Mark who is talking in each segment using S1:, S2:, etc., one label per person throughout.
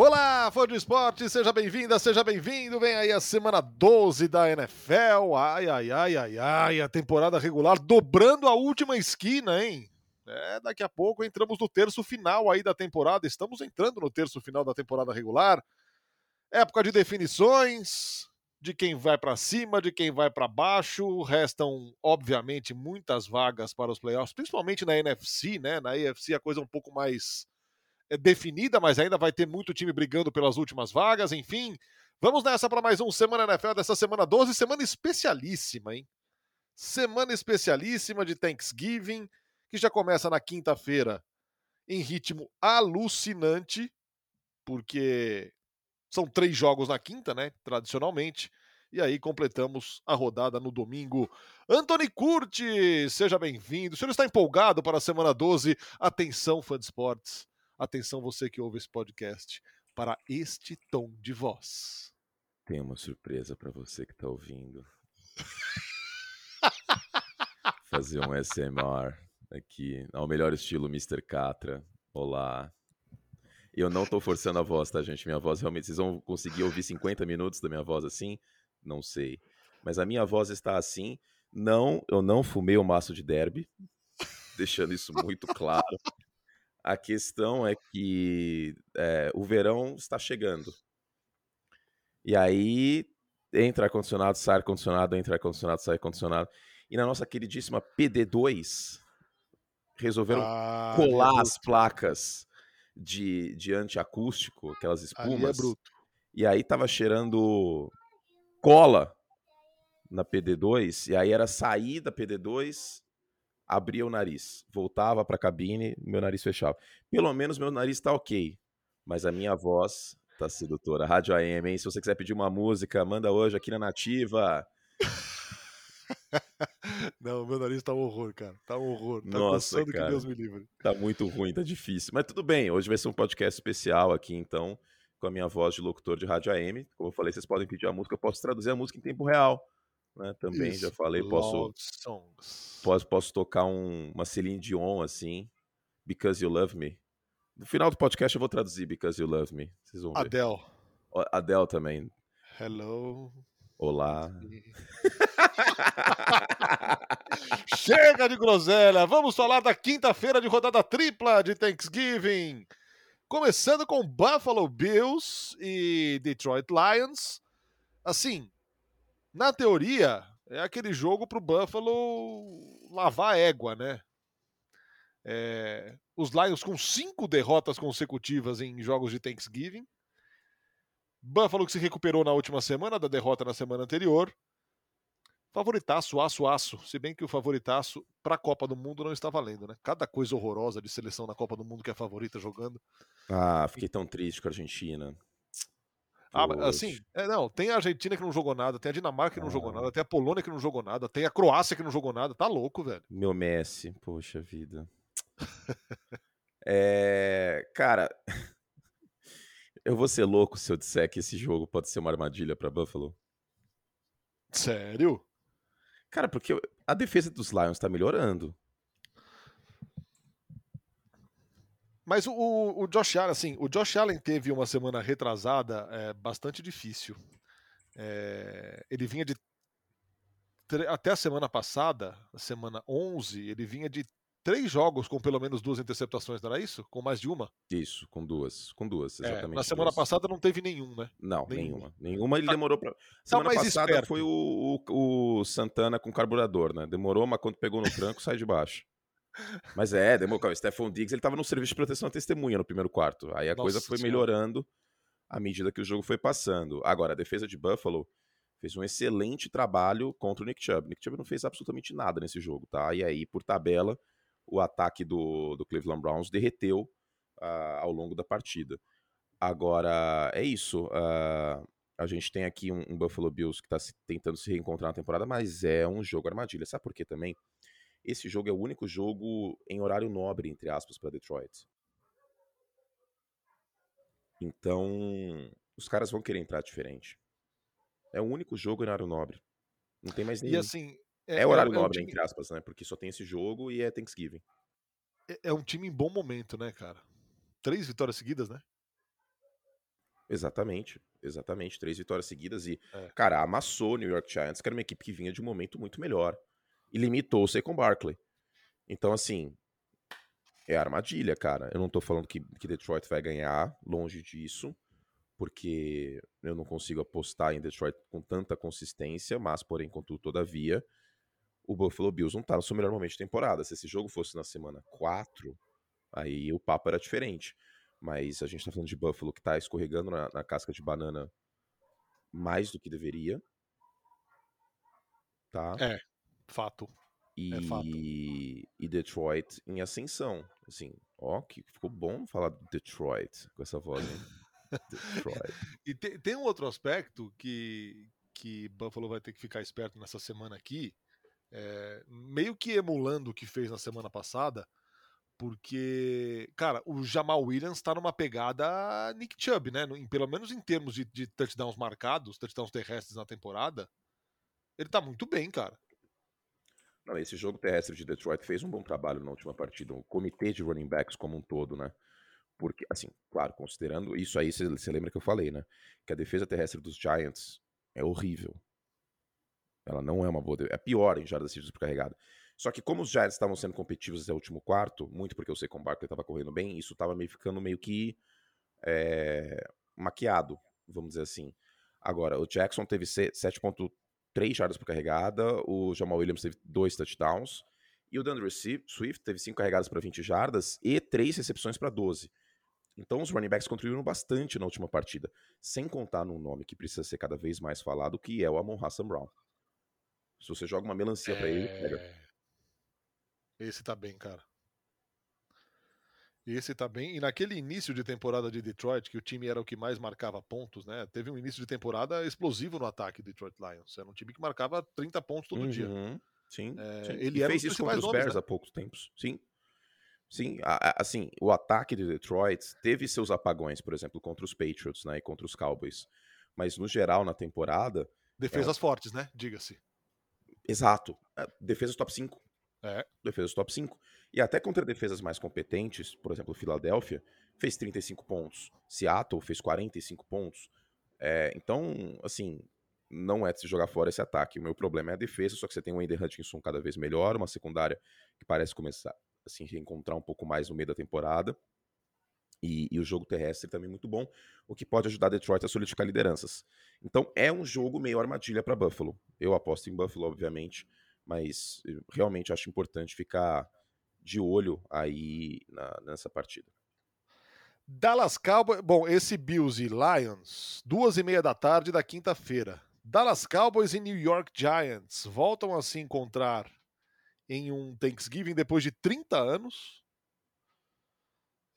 S1: Olá, fã de esporte, seja bem-vinda, seja bem-vindo. Vem aí a semana 12 da NFL. Ai, ai, ai, ai, ai, a temporada regular dobrando a última esquina, hein? É, daqui a pouco entramos no terço final aí da temporada. Estamos entrando no terço final da temporada regular. Época de definições, de quem vai para cima, de quem vai para baixo. Restam, obviamente, muitas vagas para os playoffs, principalmente na NFC, né? Na AFC a coisa é um pouco mais definida, mas ainda vai ter muito time brigando pelas últimas vagas, enfim. Vamos nessa para mais um Semana NFL dessa semana 12, semana especialíssima, hein? Semana especialíssima de Thanksgiving, que já começa na quinta-feira em ritmo alucinante, porque são três jogos na quinta, né? Tradicionalmente. E aí completamos a rodada no domingo. Anthony Curti, seja bem-vindo. O senhor está empolgado para a semana 12? Atenção, fã de esportes. Atenção, você que ouve esse podcast, para este tom de voz.
S2: Tem uma surpresa para você que está ouvindo. Fazer um SMR aqui, ao melhor estilo Mr. Catra. Olá. Eu não estou forçando a voz, tá, gente? Minha voz realmente. Vocês vão conseguir ouvir 50 minutos da minha voz assim? Não sei. Mas a minha voz está assim. Não, eu não fumei o maço de derby, deixando isso muito claro. A questão é que é, o verão está chegando. E aí entra ar-condicionado, sai ar-condicionado, entra ar-condicionado, sai ar-condicionado. E na nossa queridíssima PD2, resolveram ah, colar as placas de, de antiacústico, aquelas espumas.
S1: Ali é
S2: e aí tava cheirando cola na PD2, e aí era sair da PD2 abria o nariz, voltava para a cabine, meu nariz fechava. Pelo menos meu nariz está ok, mas a minha voz tá sedutora. Rádio AM, hein? Se você quiser pedir uma música, manda hoje aqui na Nativa.
S1: Não, meu nariz tá um horror, cara. Tá um horror. Tá
S2: Nossa, cara.
S1: que Deus me livre.
S2: Tá muito ruim, tá difícil. Mas tudo bem, hoje vai ser um podcast especial aqui, então, com a minha voz de locutor de rádio AM. Como eu falei, vocês podem pedir a música, eu posso traduzir a música em tempo real né? Também Isso. já falei, posso, posso posso tocar um, uma Celine Dion assim, Because You Love Me. No final do podcast eu vou traduzir Because You Love Me. Vocês vão ver.
S1: Adele.
S2: Adele também.
S1: Hello.
S2: Olá.
S1: Chega de groselha. Vamos falar da quinta-feira de rodada tripla de Thanksgiving. Começando com Buffalo Bills e Detroit Lions. Assim, na teoria, é aquele jogo para o Buffalo lavar a égua, né? É, os Lions com cinco derrotas consecutivas em jogos de Thanksgiving. Buffalo que se recuperou na última semana da derrota na semana anterior. Favoritaço, aço, aço. Se bem que o favoritaço para a Copa do Mundo não está valendo, né? Cada coisa horrorosa de seleção na Copa do Mundo que é favorita jogando.
S2: Ah, fiquei tão triste com a Argentina.
S1: Ah, assim, é, não, tem a Argentina que não jogou nada, tem a Dinamarca que não ah. jogou nada, tem a Polônia que não jogou nada, tem a Croácia que não jogou nada, tá louco, velho.
S2: Meu Messi, poxa vida. é, cara, eu vou ser louco se eu disser que esse jogo pode ser uma armadilha para Buffalo.
S1: Sério?
S2: Cara, porque a defesa dos Lions tá melhorando.
S1: Mas o, o, Josh Allen, assim, o Josh Allen teve uma semana retrasada é, bastante difícil. É, ele vinha de. Até a semana passada, a semana 11, ele vinha de três jogos com pelo menos duas interceptações, não era isso? Com mais de uma?
S2: Isso, com duas. Com duas, exatamente.
S1: É, na semana
S2: duas.
S1: passada não teve nenhum, né?
S2: Não, nenhuma. Nenhuma, nenhuma ele tá, demorou pra. Tá semana passada esperto. foi o, o, o, Santana com carburador, né? Demorou, mas quando pegou no tranco, sai de baixo. Mas é, demorou. O Stephon Diggs ele tava no serviço de proteção à testemunha no primeiro quarto. Aí a Nossa coisa foi melhorando à medida que o jogo foi passando. Agora, a defesa de Buffalo fez um excelente trabalho contra o Nick Chubb. Nick Chubb não fez absolutamente nada nesse jogo, tá? E aí, por tabela, o ataque do, do Cleveland Browns derreteu uh, ao longo da partida. Agora, é isso. Uh, a gente tem aqui um, um Buffalo Bills que está tentando se reencontrar na temporada, mas é um jogo armadilha. Sabe por quê também? Esse jogo é o único jogo em horário nobre, entre aspas, para Detroit. Então, os caras vão querer entrar diferente. É o único jogo em horário nobre. Não tem mais nenhum.
S1: E assim.
S2: É, é horário é, é nobre, um time... entre aspas, né? Porque só tem esse jogo e é Thanksgiving.
S1: É, é um time em bom momento, né, cara? Três vitórias seguidas, né?
S2: Exatamente, exatamente. Três vitórias seguidas e, é. cara, amassou o New York Giants, que era uma equipe que vinha de um momento muito melhor. E limitou-se com Barkley. Então, assim, é armadilha, cara. Eu não tô falando que, que Detroit vai ganhar, longe disso, porque eu não consigo apostar em Detroit com tanta consistência, mas, porém, contudo, todavia, o Buffalo Bills não tá no seu melhor momento de temporada. Se esse jogo fosse na semana 4, aí o papo era diferente. Mas a gente tá falando de Buffalo que tá escorregando na, na casca de banana mais do que deveria. Tá?
S1: É, fato.
S2: E,
S1: é fato.
S2: e Detroit em ascensão. Assim, ó, que ficou bom falar Detroit com essa voz, hein?
S1: Detroit. e tem, tem um outro aspecto que, que Buffalo vai ter que ficar esperto nessa semana aqui, é, meio que emulando o que fez na semana passada, porque, cara, o Jamal Williams tá numa pegada Nick Chubb, né? Em, pelo menos em termos de, de touchdowns marcados, touchdowns terrestres na temporada, ele tá muito bem, cara.
S2: Não, esse jogo terrestre de Detroit fez um bom trabalho na última partida, o comitê de running backs como um todo, né? Porque, assim, claro, considerando isso aí, você lembra que eu falei, né? Que a defesa terrestre dos Giants é horrível. Ela não é uma boa. É pior em jardas cedidas por carregada. Só que como os Giants estavam sendo competitivos até o último quarto, muito porque o Saquon Barkley estava correndo bem, isso estava meio ficando meio que é, maquiado, vamos dizer assim. Agora, o Jackson teve 7.3 jardas por carregada, o Jamal Williams teve dois touchdowns, e o DeAndre Swift teve 5 carregadas para 20 jardas e 3 recepções para 12. Então os running backs contribuíram bastante na última partida, sem contar num nome que precisa ser cada vez mais falado, que é o Amon Hassan Brown. Se você joga uma melancia é... para ele, pega.
S1: Esse tá bem, cara. Esse tá bem. E naquele início de temporada de Detroit, que o time era o que mais marcava pontos, né? Teve um início de temporada explosivo no ataque Detroit Lions. Era um time que marcava 30 pontos todo uhum. dia.
S2: Sim, é, sim. Ele fez isso contra os nomes, Bears né? há poucos tempos. Sim. Sim, assim, o ataque de Detroit teve seus apagões, por exemplo, contra os Patriots, né, e contra os Cowboys. Mas no geral na temporada,
S1: defesas é... fortes, né? Diga-se.
S2: Exato. É, defesas top 5. É. Defesas top 5. E até contra defesas mais competentes, por exemplo, Filadélfia, fez 35 pontos. Seattle fez 45 pontos. É, então, assim, não é de se jogar fora esse ataque. O meu problema é a defesa, só que você tem o Andy Hutchinson cada vez melhor, uma secundária que parece começar assim, reencontrar um pouco mais no meio da temporada. E, e, o jogo terrestre também muito bom, o que pode ajudar Detroit a solidificar lideranças. Então é um jogo meio armadilha para Buffalo. Eu aposto em Buffalo, obviamente, mas realmente acho importante ficar de olho aí na, nessa partida.
S1: Dallas Cowboys, bom, esse Bills e Lions, duas e meia da tarde da quinta-feira. Dallas Cowboys e New York Giants voltam a se encontrar em um Thanksgiving depois de 30 anos.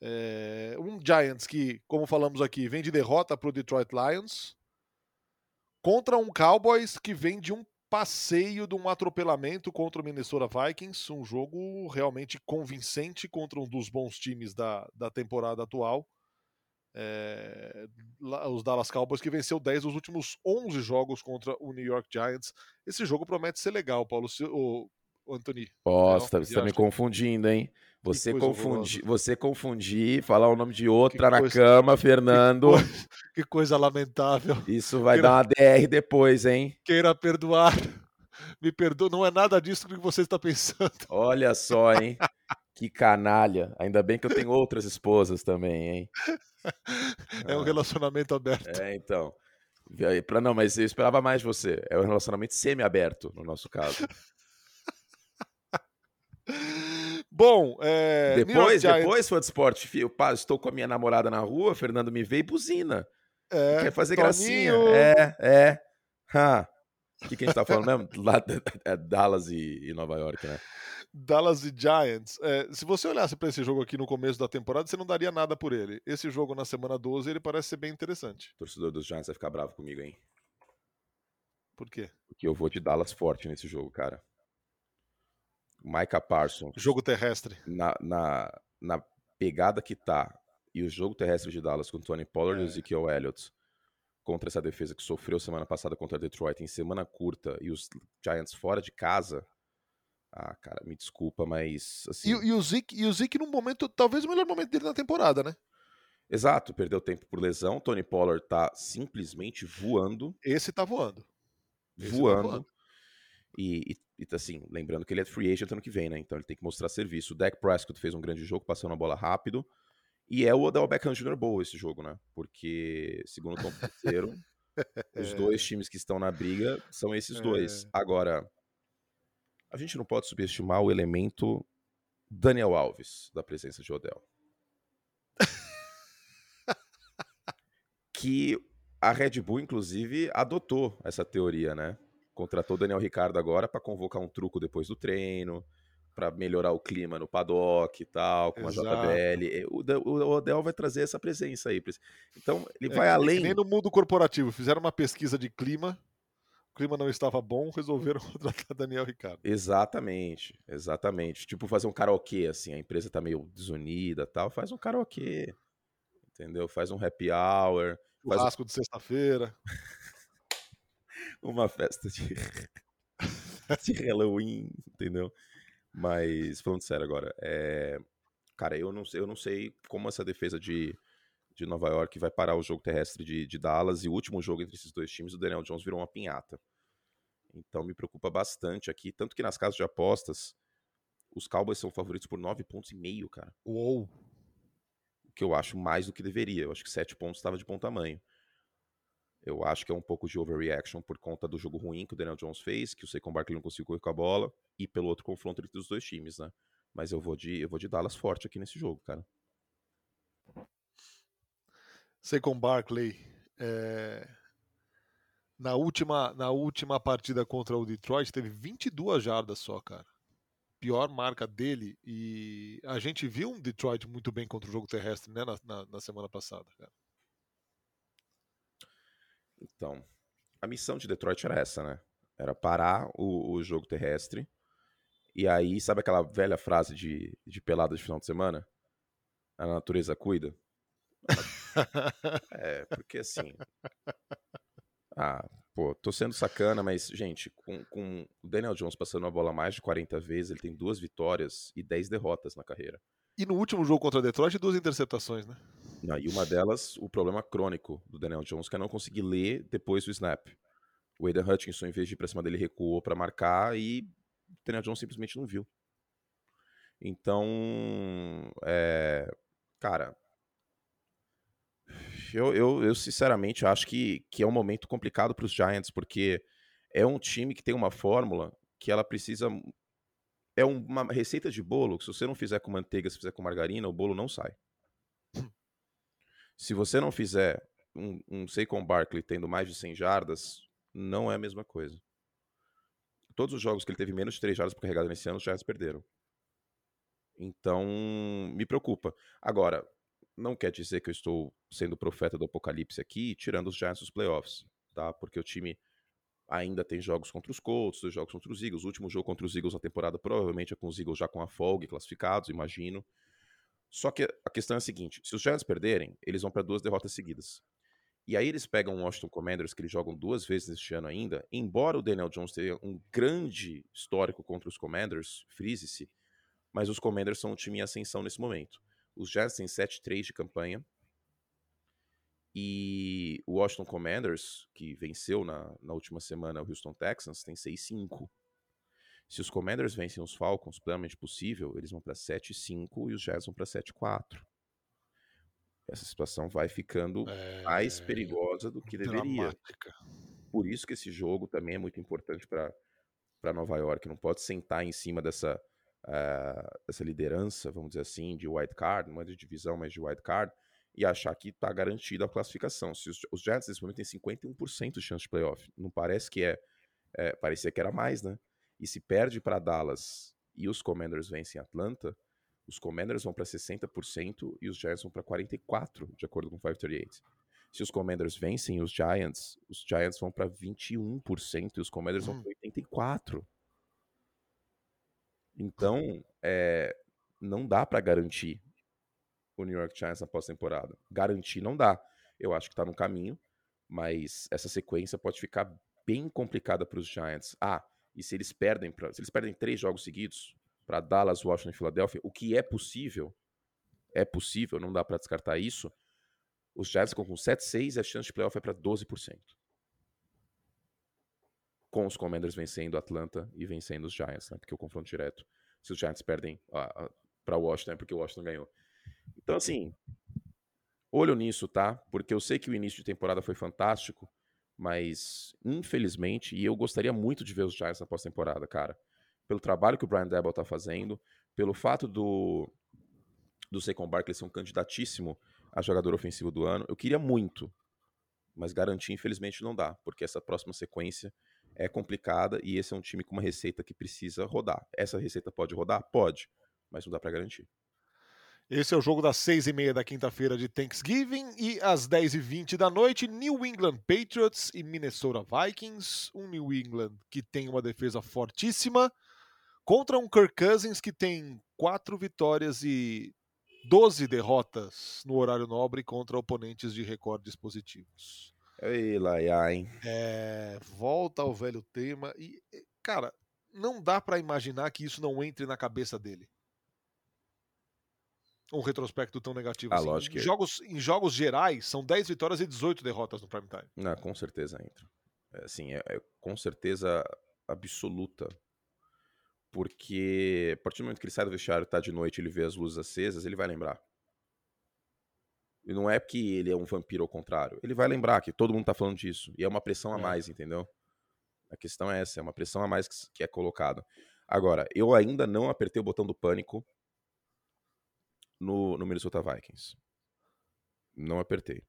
S1: É, um Giants que, como falamos aqui, vem de derrota para o Detroit Lions, contra um Cowboys que vem de um passeio de um atropelamento contra o Minnesota Vikings, um jogo realmente convincente contra um dos bons times da, da temporada atual. É, os Dallas Cowboys que venceu 10 dos últimos 11 jogos contra o New York Giants. Esse jogo promete ser legal, Paulo. O, o Anthony.
S2: Nossa, você está me confundindo, hein? Você confundir, você confundir, falar o nome de outra na cama, Fernando.
S1: Que coisa, que coisa, lamentável.
S2: Isso vai Queira, dar uma DR depois, hein?
S1: Queira perdoar. Me perdoa, não é nada disso que você está pensando.
S2: Olha só, hein? que canalha. Ainda bem que eu tenho outras esposas também, hein?
S1: É um ah. relacionamento aberto.
S2: É, então. Não, mas eu esperava mais de você. É um relacionamento semi-aberto, no nosso caso.
S1: Bom, é...
S2: depois, depois foi de esporte. Filho, estou com a minha namorada na rua, Fernando me vê e buzina. É, Quer fazer Toninho. gracinha. É, é. O que, que a gente tá falando mesmo? Lá, é Dallas e, e, Nova York, né?
S1: Dallas e Giants. É, se você olhasse para esse jogo aqui no começo da temporada, você não daria nada por ele. Esse jogo na semana 12, ele parece ser bem interessante.
S2: O torcedor dos Giants vai ficar bravo comigo, hein?
S1: Por quê?
S2: Porque eu vou de Dallas forte nesse jogo, cara. Micah Parsons.
S1: Jogo terrestre.
S2: Na, na, na pegada que tá e o jogo terrestre de Dallas com Tony Pollard é. e Ezekiel Elliott contra essa defesa que sofreu semana passada contra Detroit em semana curta e os Giants fora de casa. Ah, cara, me desculpa, mas assim.
S1: E, e o Zeke, e o Zeke num momento, talvez o melhor momento dele na temporada, né?
S2: Exato, perdeu tempo por lesão. Tony Pollard tá simplesmente voando.
S1: Esse tá voando.
S2: Esse voando. Tá voando. E, e, e, assim, lembrando que ele é free agent ano que vem, né? Então ele tem que mostrar serviço. O Dak Prescott fez um grande jogo, passando a bola rápido. E é o Odell Beckham Jr. Bowl esse jogo, né? Porque, segundo o Tom Terceiro, os dois times que estão na briga são esses dois. É. Agora, a gente não pode subestimar o elemento Daniel Alves da presença de Odell. que a Red Bull, inclusive, adotou essa teoria, né? Contratou Daniel Ricardo agora para convocar um truco depois do treino, para melhorar o clima no paddock e tal, com Exato. a JBL. O, o Odell vai trazer essa presença aí. Então, ele é, vai além.
S1: nem no mundo corporativo, fizeram uma pesquisa de clima, o clima não estava bom, resolveram contratar Daniel Ricardo.
S2: Exatamente, exatamente. Tipo fazer um karaokê, assim, a empresa tá meio desunida tal, faz um karaokê, entendeu? Faz um happy hour.
S1: Churrasco um... de sexta-feira.
S2: uma festa de, de Halloween, entendeu? Mas, falando sério agora, é... cara, eu não, eu não sei como essa defesa de, de Nova York vai parar o jogo terrestre de, de Dallas e o último jogo entre esses dois times, o Daniel Jones virou uma pinhata. Então me preocupa bastante aqui, tanto que nas casas de apostas, os Cowboys são favoritos por 9 pontos e meio, cara.
S1: Uou!
S2: O que eu acho mais do que deveria. Eu acho que 7 pontos estava de bom tamanho. Eu acho que é um pouco de overreaction por conta do jogo ruim que o Daniel Jones fez, que o Saquon Barkley não conseguiu correr com a bola, e pelo outro confronto entre os dois times, né? Mas eu vou de, eu vou de Dallas forte aqui nesse jogo, cara.
S1: Saquon Barkley, é... na, última, na última partida contra o Detroit, teve 22 jardas só, cara. Pior marca dele, e a gente viu um Detroit muito bem contra o jogo terrestre, né, na, na, na semana passada, cara.
S2: Então, a missão de Detroit era essa, né? Era parar o, o jogo terrestre. E aí, sabe aquela velha frase de, de pelada de final de semana? A natureza cuida? é, porque assim. Ah, pô, tô sendo sacana, mas, gente, com, com o Daniel Jones passando a bola mais de 40 vezes, ele tem duas vitórias e 10 derrotas na carreira.
S1: E no último jogo contra Detroit, duas interceptações, né?
S2: Não, e uma delas, o problema crônico do Daniel Jones, que é não conseguir ler depois do snap. O Aiden Hutchinson, em vez de ir pra cima dele, recuou para marcar e o Daniel Jones simplesmente não viu. Então, é, cara, eu, eu, eu, sinceramente acho que, que é um momento complicado para os Giants, porque é um time que tem uma fórmula que ela precisa. É uma receita de bolo que, se você não fizer com manteiga, se fizer com margarina, o bolo não sai. Se você não fizer um, um Saquon Barkley tendo mais de 100 jardas, não é a mesma coisa. Todos os jogos que ele teve menos de 3 jardas por carregada nesse ano, os Giants perderam. Então, me preocupa. Agora, não quer dizer que eu estou sendo profeta do apocalipse aqui, tirando os Giants dos playoffs, tá? Porque o time ainda tem jogos contra os Colts, dois jogos contra os Eagles. O último jogo contra os Eagles na temporada provavelmente é com os Eagles já com a folga classificados, imagino. Só que a questão é a seguinte: se os Giants perderem, eles vão para duas derrotas seguidas. E aí eles pegam o Washington Commanders, que eles jogam duas vezes este ano ainda. Embora o Daniel Jones tenha um grande histórico contra os Commanders, frise-se, mas os Commanders são um time em ascensão nesse momento. Os Giants têm 7-3 de campanha. E o Washington Commanders, que venceu na, na última semana o Houston Texans, tem 6-5. Se os Commanders vencem os Falcons, plenamente possível, eles vão para 7-5 e os Jazz vão para 7-4. Essa situação vai ficando é... mais perigosa do que deveria. Dramática. Por isso que esse jogo também é muito importante para Nova York. Não pode sentar em cima dessa, uh, dessa liderança, vamos dizer assim, de white card, não é de divisão, mas de white card, e achar que está garantida a classificação. Se os, os Giants nesse momento têm 51% de chance de playoff, não parece que é, é, parecia que era mais, né? E se perde para Dallas e os Commanders vencem Atlanta, os Commanders vão para 60% e os Giants vão para 44%, de acordo com 538. Se os Commanders vencem os Giants, os Giants vão para 21% e os Commanders hum. vão para 84%. Então, é, não dá para garantir o New York Giants na pós-temporada. Garantir não dá. Eu acho que está no caminho, mas essa sequência pode ficar bem complicada para os Giants. Ah, e se eles perdem, pra, se eles perdem três jogos seguidos para Dallas, Washington e Filadélfia, o que é possível, é possível, não dá para descartar isso. Os Giants ficam com 7-6 e a chance de playoff é para 12%. Com os Commanders vencendo Atlanta e vencendo os Giants, né? Porque o confronto direto, se os Giants perdem para Washington, é porque o Washington ganhou. Então, assim, olho nisso, tá? Porque eu sei que o início de temporada foi fantástico, mas infelizmente, e eu gostaria muito de ver os Giants na pós-temporada, cara. Pelo trabalho que o Brian Debo tá fazendo, pelo fato do do Saquon Barkley ser um candidatíssimo a jogador ofensivo do ano, eu queria muito, mas garantir infelizmente não dá, porque essa próxima sequência é complicada e esse é um time com uma receita que precisa rodar. Essa receita pode rodar? Pode, mas não dá para garantir.
S1: Esse é o jogo das seis e meia da quinta-feira de Thanksgiving e às dez e vinte da noite, New England Patriots e Minnesota Vikings. Um New England que tem uma defesa fortíssima contra um Kirk Cousins que tem quatro vitórias e 12 derrotas no horário nobre contra oponentes de recordes positivos.
S2: Ei, Laia, hein?
S1: É, volta ao velho tema e, cara, não dá para imaginar que isso não entre na cabeça dele um retrospecto tão negativo
S2: ah,
S1: assim.
S2: Lógico
S1: em, jogos, em jogos gerais, são 10 vitórias e 18 derrotas no prime time.
S2: Não, com certeza entra. É, assim, é, é, com certeza absoluta. Porque a partir do momento que ele sai do vestiário, tá de noite, ele vê as luzes acesas, ele vai lembrar. E não é que ele é um vampiro ao contrário. Ele vai lembrar que todo mundo tá falando disso. E é uma pressão a é. mais, entendeu? A questão é essa, é uma pressão a mais que, que é colocada. Agora, eu ainda não apertei o botão do pânico no, no Minnesota Vikings. Não apertei.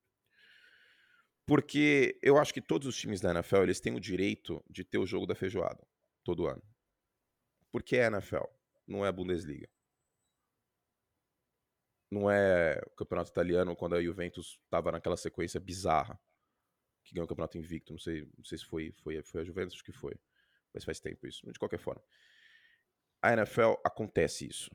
S2: Porque eu acho que todos os times da NFL eles têm o direito de ter o jogo da feijoada todo ano. Porque é a NFL, não é a Bundesliga. Não é o campeonato italiano quando a Juventus estava naquela sequência bizarra que ganhou o campeonato invicto. Não sei, não sei se foi, foi, foi a Juventus, acho que foi. Mas faz tempo isso. De qualquer forma. A NFL acontece isso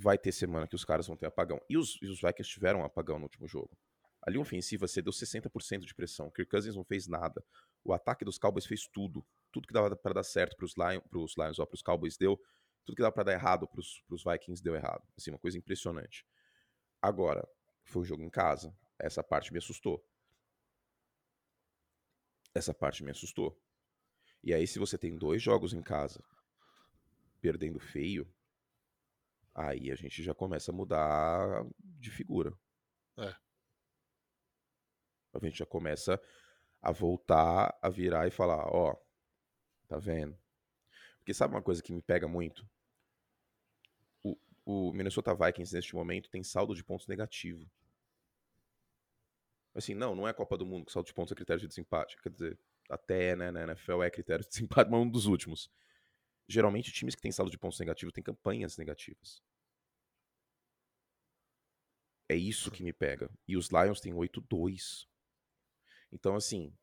S2: vai ter semana que os caras vão ter apagão. E os, e os Vikings tiveram um apagão no último jogo. A linha ofensiva cedeu 60% de pressão. Kirk Cousins não fez nada. O ataque dos Cowboys fez tudo. Tudo que dava para dar certo para os Lions, pros Lions ou para os Cowboys deu. Tudo que dava para dar errado para os Vikings deu errado. Assim, uma coisa impressionante. Agora, foi um jogo em casa. Essa parte me assustou. Essa parte me assustou. E aí, se você tem dois jogos em casa, perdendo feio, Aí a gente já começa a mudar de figura.
S1: É.
S2: A gente já começa a voltar a virar e falar, ó, tá vendo? Porque sabe uma coisa que me pega muito? O, o Minnesota Vikings neste momento tem saldo de pontos negativo. Assim, não, não é Copa do Mundo que saldo de pontos é critério de desempate. Quer dizer, até né, na NFL é critério de desempate, mas um dos últimos geralmente times que têm saldo de pontos negativo têm campanhas negativas. É isso que me pega. E os Lions têm 8-2. Então, assim,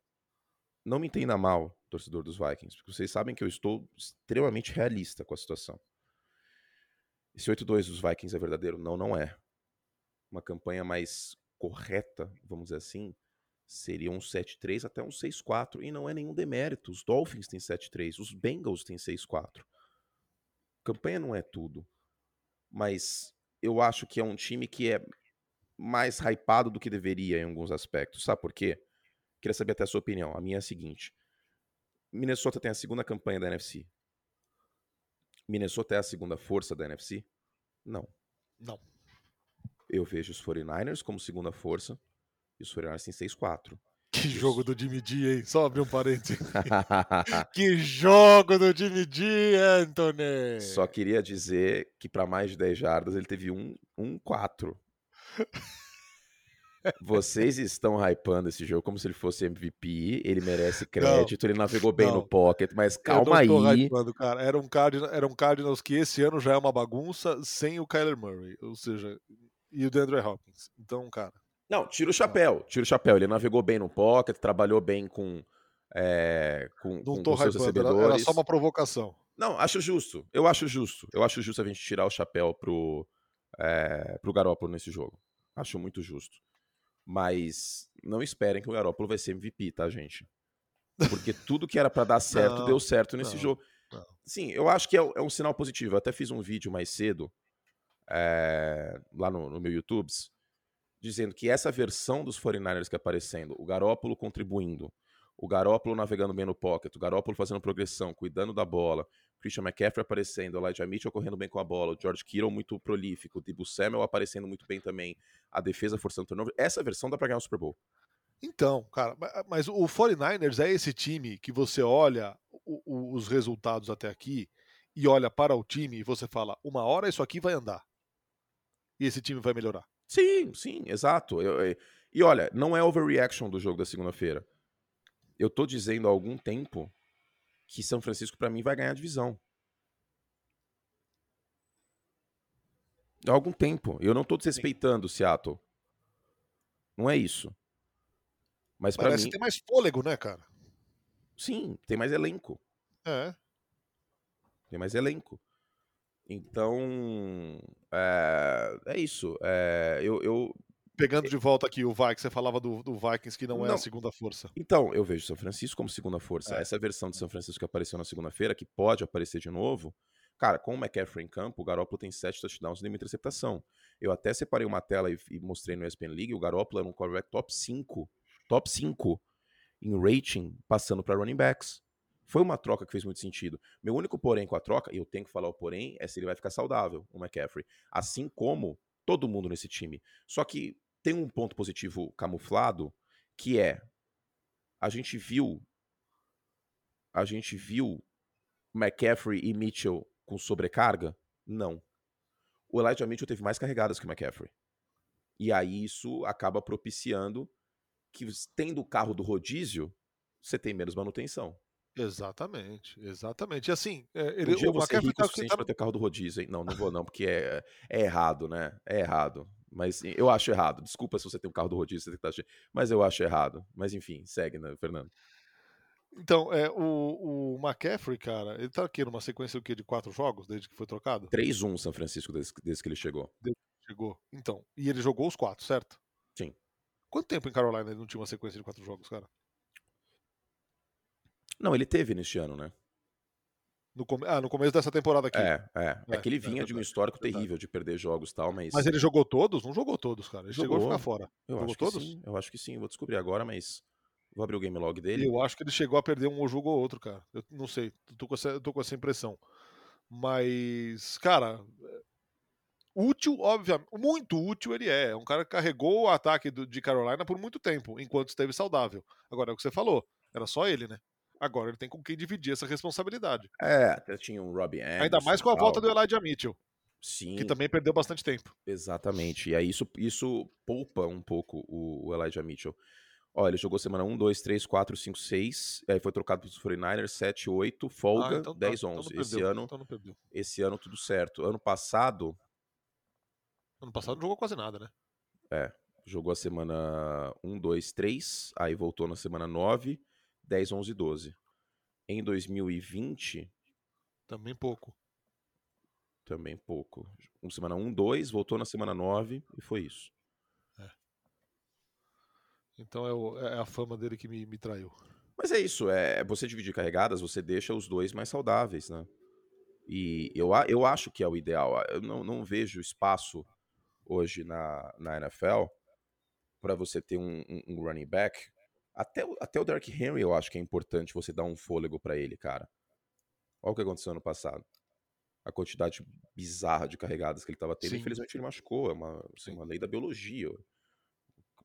S2: não me entenda mal, torcedor dos Vikings, porque vocês sabem que eu estou extremamente realista com a situação. Esse 8-2 dos Vikings é verdadeiro? Não, não é. Uma campanha mais correta, vamos dizer assim, seria um 7-3 até um 6-4. E não é nenhum demérito. Os Dolphins têm 7-3, os Bengals têm 6-4. Campanha não é tudo. Mas eu acho que é um time que é mais hypado do que deveria em alguns aspectos. Sabe por quê? Queria saber até a sua opinião. A minha é a seguinte: Minnesota tem a segunda campanha da NFC. Minnesota é a segunda força da NFC? Não.
S1: Não.
S2: Eu vejo os 49ers como segunda força e os 49ers têm 6-4.
S1: Que Isso. jogo do Jimmy G, hein? Só abrir um parênteses. que jogo do Jimmy G, Anthony!
S2: Só queria dizer que para mais de 10 jardas ele teve um, um 4. Vocês estão hypando esse jogo como se ele fosse MVP, ele merece crédito, não, ele navegou bem não. no pocket, mas calma aí.
S1: Hypando, cara. Era um, Cardinals, era um Cardinals que esse ano já é uma bagunça sem o Kyler Murray, ou seja, e o DeAndre Hopkins. Então, cara,
S2: não, tira o chapéu, tira o chapéu. Ele navegou bem no pocket, trabalhou bem com, é, com,
S1: Não
S2: com,
S1: tô com seus recebedores. Era, era só uma provocação.
S2: Não, acho justo. Eu acho justo. Eu acho justo a gente tirar o chapéu pro, é, pro Garópolo nesse jogo. Acho muito justo. Mas não esperem que o Garópolo vai ser MVP, tá, gente? Porque tudo que era para dar certo, não, deu certo nesse não, jogo. Não. Sim, eu acho que é, é, um sinal positivo. Eu até fiz um vídeo mais cedo é, lá no, no meu YouTube dizendo que essa versão dos 49ers que é aparecendo, o Garópolo contribuindo, o Garópolo navegando bem no pocket, o Garópolo fazendo progressão, cuidando da bola, Christian McCaffrey aparecendo, o Elijah Mitchell correndo bem com a bola, o George Kittle muito prolífico, o Debo Samuel aparecendo muito bem também, a defesa forçando turnover. Essa versão dá pra ganhar o Super Bowl.
S1: Então, cara, mas o 49ers é esse time que você olha os resultados até aqui e olha para o time e você fala, uma hora isso aqui vai andar. E esse time vai melhorar.
S2: Sim, sim, exato. Eu, eu, e olha, não é overreaction do jogo da segunda-feira. Eu tô dizendo há algum tempo que São Francisco, para mim, vai ganhar a divisão. Há algum tempo. Eu não tô desrespeitando o Seattle. Não é isso. Mas para mim.
S1: tem mais fôlego, né, cara?
S2: Sim, tem mais elenco.
S1: É.
S2: Tem mais elenco. Então, é, é isso. É, eu, eu,
S1: Pegando de volta aqui o Vikings, você falava do, do Vikings que não, não, é a segunda força.
S2: Então, eu vejo São Francisco como segunda força. É. Essa versão de São Francisco que apareceu na segunda-feira, que pode aparecer de novo, cara, com o McCaffrey em campo, o Garoppolo tem sete touchdowns e nenhuma interceptação. Eu até separei uma tela e, e mostrei no ESPN League, o Garoppolo era um quarterback top 5, top 5 em rating, passando para running backs. Foi uma troca que fez muito sentido. Meu único porém com a troca, e eu tenho que falar o porém, é se ele vai ficar saudável, o McCaffrey. Assim como todo mundo nesse time. Só que tem um ponto positivo camuflado, que é a gente viu a gente viu McCaffrey e Mitchell com sobrecarga? Não. O Elijah Mitchell teve mais carregadas que o McCaffrey. E aí isso acaba propiciando que tendo o carro do rodízio, você tem menos manutenção.
S1: Exatamente, exatamente. E assim, é,
S2: ele, um dia o rico tá, tá... para ter carro do rodízio, hein? Não, não vou não, porque é, é errado, né? É errado. Mas eu acho errado. Desculpa se você tem um carro do rodízio, você tem que estar mas eu acho errado. Mas enfim, segue, né, Fernando?
S1: Então, é, o, o McCaffrey, cara, ele tá aqui numa sequência o quê, de quatro jogos desde que foi trocado?
S2: 3-1 São Francisco desde, desde, que ele chegou.
S1: Desde que chegou. Então, e ele jogou os quatro, certo?
S2: Sim.
S1: Quanto tempo em Carolina ele não tinha uma sequência de quatro jogos, cara?
S2: Não, ele teve neste ano, né?
S1: No, come... Ah, no começo dessa temporada aqui.
S2: É, é. É, é que ele é vinha é, de um histórico terrível de perder jogos e tal, mas.
S1: Mas ele jogou todos? Não jogou todos, cara. Ele jogou, chegou a ficar fora.
S2: Eu
S1: jogou
S2: todos? Sim. Eu acho que sim. Vou descobrir agora, mas. Vou abrir o game log dele.
S1: Eu acho que ele chegou a perder um jogo ou outro, cara. Eu não sei. Tô com essa, tô com essa impressão. Mas, cara. Útil, obviamente. Muito útil ele é. Um cara que carregou o ataque do, de Carolina por muito tempo, enquanto esteve saudável. Agora, é o que você falou. Era só ele, né? Agora ele tem com quem dividir essa responsabilidade.
S2: É, até tinha um Robbie Anderson.
S1: Ainda mais com a volta do Elijah Mitchell.
S2: Sim.
S1: Que também perdeu bastante tempo.
S2: Exatamente. E aí isso, isso poupa um pouco o, o Elijah Mitchell. Ó, ele jogou semana 1, 2, 3, 4, 5, 6. Aí foi trocado para os 49ers, 7, 8, folga, ah, então 10, tá, 11. Então esse, ano, então esse ano tudo certo. Ano passado.
S1: Ano passado não jogou quase nada, né?
S2: É. Jogou a semana 1, 2, 3. Aí voltou na semana 9. 10, 11, 12. Em 2020.
S1: Também pouco.
S2: Também pouco. Um, semana 1, 2, voltou na semana 9 e foi isso. É.
S1: Então é, o, é, a fama dele que me, me traiu.
S2: Mas é isso, é você dividir carregadas, você deixa os dois mais saudáveis, né? E eu, eu acho que é o ideal. Eu não, não vejo espaço hoje na, na NFL para você ter um, um, um, running back até, até o Derrick Henry eu acho que é importante você dar um fôlego para ele, cara. Olha o que aconteceu ano passado. A quantidade bizarra de carregadas que ele estava tendo. Sim. Infelizmente ele machucou. É uma, assim, uma lei da biologia.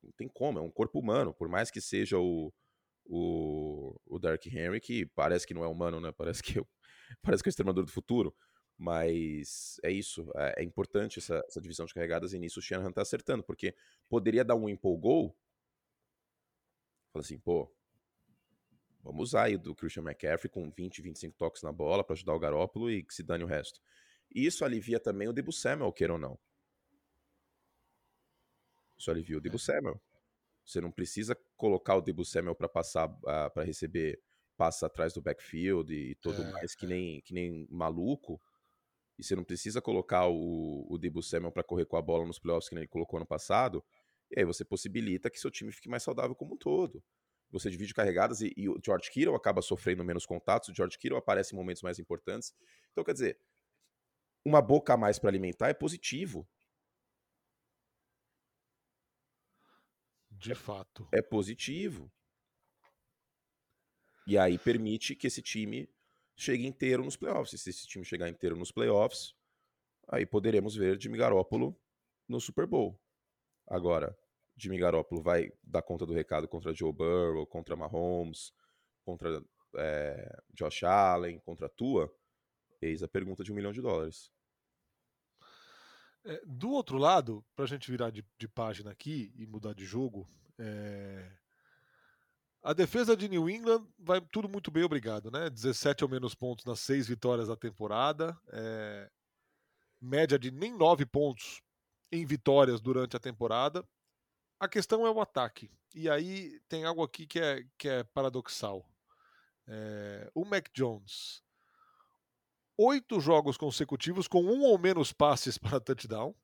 S2: Não tem como, é um corpo humano. Por mais que seja o, o, o Derrick Henry, que parece que não é humano, né? Parece que, parece que é o extremador do futuro. Mas é isso. É, é importante essa, essa, divisão de carregadas e nisso o Shanahan tá acertando, porque poderia dar um empolgou Fala assim, pô, vamos usar aí do Christian McCaffrey com 20, 25 toques na bola para ajudar o Garópolo e que se dane o resto. E isso alivia também o Debo Samuel, queira ou não. Isso alivia o Debo é. Samuel. Você não precisa colocar o Debo Samuel para passar, ah, para receber passa atrás do backfield e tudo é, mais que, é. nem, que nem maluco. E você não precisa colocar o, o Debo Samuel para correr com a bola nos playoffs que nem ele colocou no passado. E aí você possibilita que seu time fique mais saudável como um todo. Você divide carregadas e, e o George Kittle acaba sofrendo menos contatos, o George Kittle aparece em momentos mais importantes. Então, quer dizer, uma boca a mais para alimentar é positivo.
S1: De fato.
S2: É positivo. E aí permite que esse time chegue inteiro nos playoffs. Se esse time chegar inteiro nos playoffs, aí poderemos ver Jimmy Garoppolo no Super Bowl. Agora, Jimmy Garoppolo vai dar conta do recado contra Joe Burrow, contra Mahomes, contra é, Josh Allen, contra Tua? Eis a pergunta de um milhão de dólares.
S1: É, do outro lado, para a gente virar de, de, página aqui e mudar de jogo, é... a defesa de New England vai tudo muito bem, obrigado, né? 17 ou menos pontos nas seis vitórias da temporada, é... média de nem 9 pontos em vitórias durante a temporada. A questão é o ataque. E aí tem algo aqui que é, que é paradoxal. É, o Mac Jones, oito jogos consecutivos com um ou menos passes para touchdown.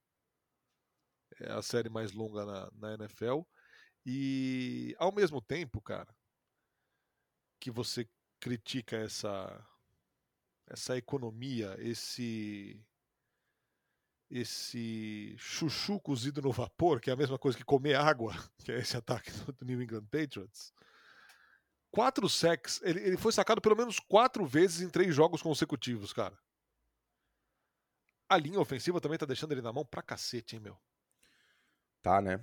S1: É a série mais longa na, na NFL. E ao mesmo tempo, cara, que você critica essa essa economia, esse esse chuchu cozido no vapor, que é a mesma coisa que comer água, que é esse ataque do New England Patriots. Quatro sacks, ele, ele foi sacado pelo menos quatro vezes em três jogos consecutivos, cara. A linha ofensiva também tá deixando ele na mão pra cacete, hein, meu?
S2: Tá, né?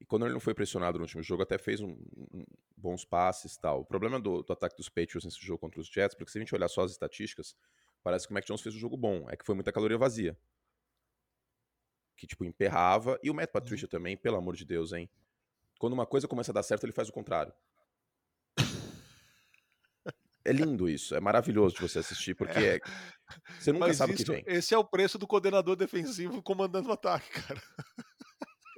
S2: E quando ele não foi pressionado no último jogo, até fez um, um, bons passes e tal. O problema do, do, ataque dos Patriots nesse jogo contra os Jets, porque se a gente olhar só as estatísticas, parece que o Mac Jones fez um jogo bom. É que foi muita caloria vazia que, tipo, emperrava. E o Matt Patricia uhum. também, pelo amor de Deus, hein? Quando uma coisa começa a dar certo, ele faz o contrário. É lindo isso, é maravilhoso de você assistir, porque é. você nunca Mas sabe o que vem.
S1: Esse é o preço do coordenador defensivo comandando o ataque, cara.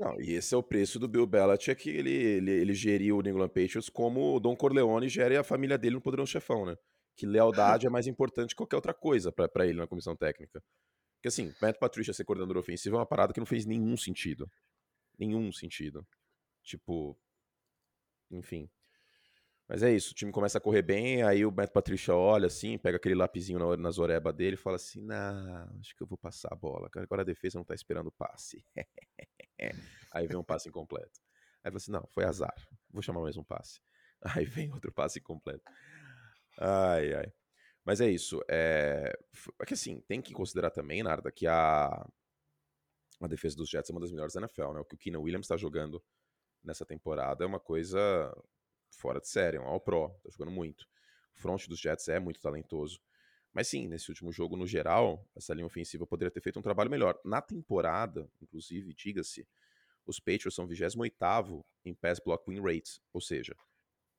S2: Não, e esse é o preço do Bill Belichick, que ele, ele, ele geriu o New England Patriots como o Don Corleone gere a família dele no Poderoso Chefão, né? Que lealdade é mais importante que qualquer outra coisa para ele na comissão técnica. Porque assim, Matt Patricia ser coordenador ofensivo é uma parada que não fez nenhum sentido. Nenhum sentido. Tipo. Enfim. Mas é isso, o time começa a correr bem, aí o Matt Patricia olha assim, pega aquele lapizinho na, nas dele e fala assim: Não, acho que eu vou passar a bola. Agora a defesa não tá esperando o passe. aí vem um passe incompleto. Aí fala assim: Não, foi azar. Vou chamar mais um passe. Aí vem outro passe incompleto. Ai, ai. Mas é isso. É, é que assim, tem que considerar também, Narda, que a, a defesa dos Jets é uma das melhores da NFL, né? O que o Keenan Williams está jogando nessa temporada é uma coisa fora de série, é um All-Pro, tá jogando muito. O front dos Jets é muito talentoso. Mas sim, nesse último jogo, no geral, essa linha ofensiva poderia ter feito um trabalho melhor. Na temporada, inclusive, diga-se, os Patriots são 28 em pass block win rate, ou seja,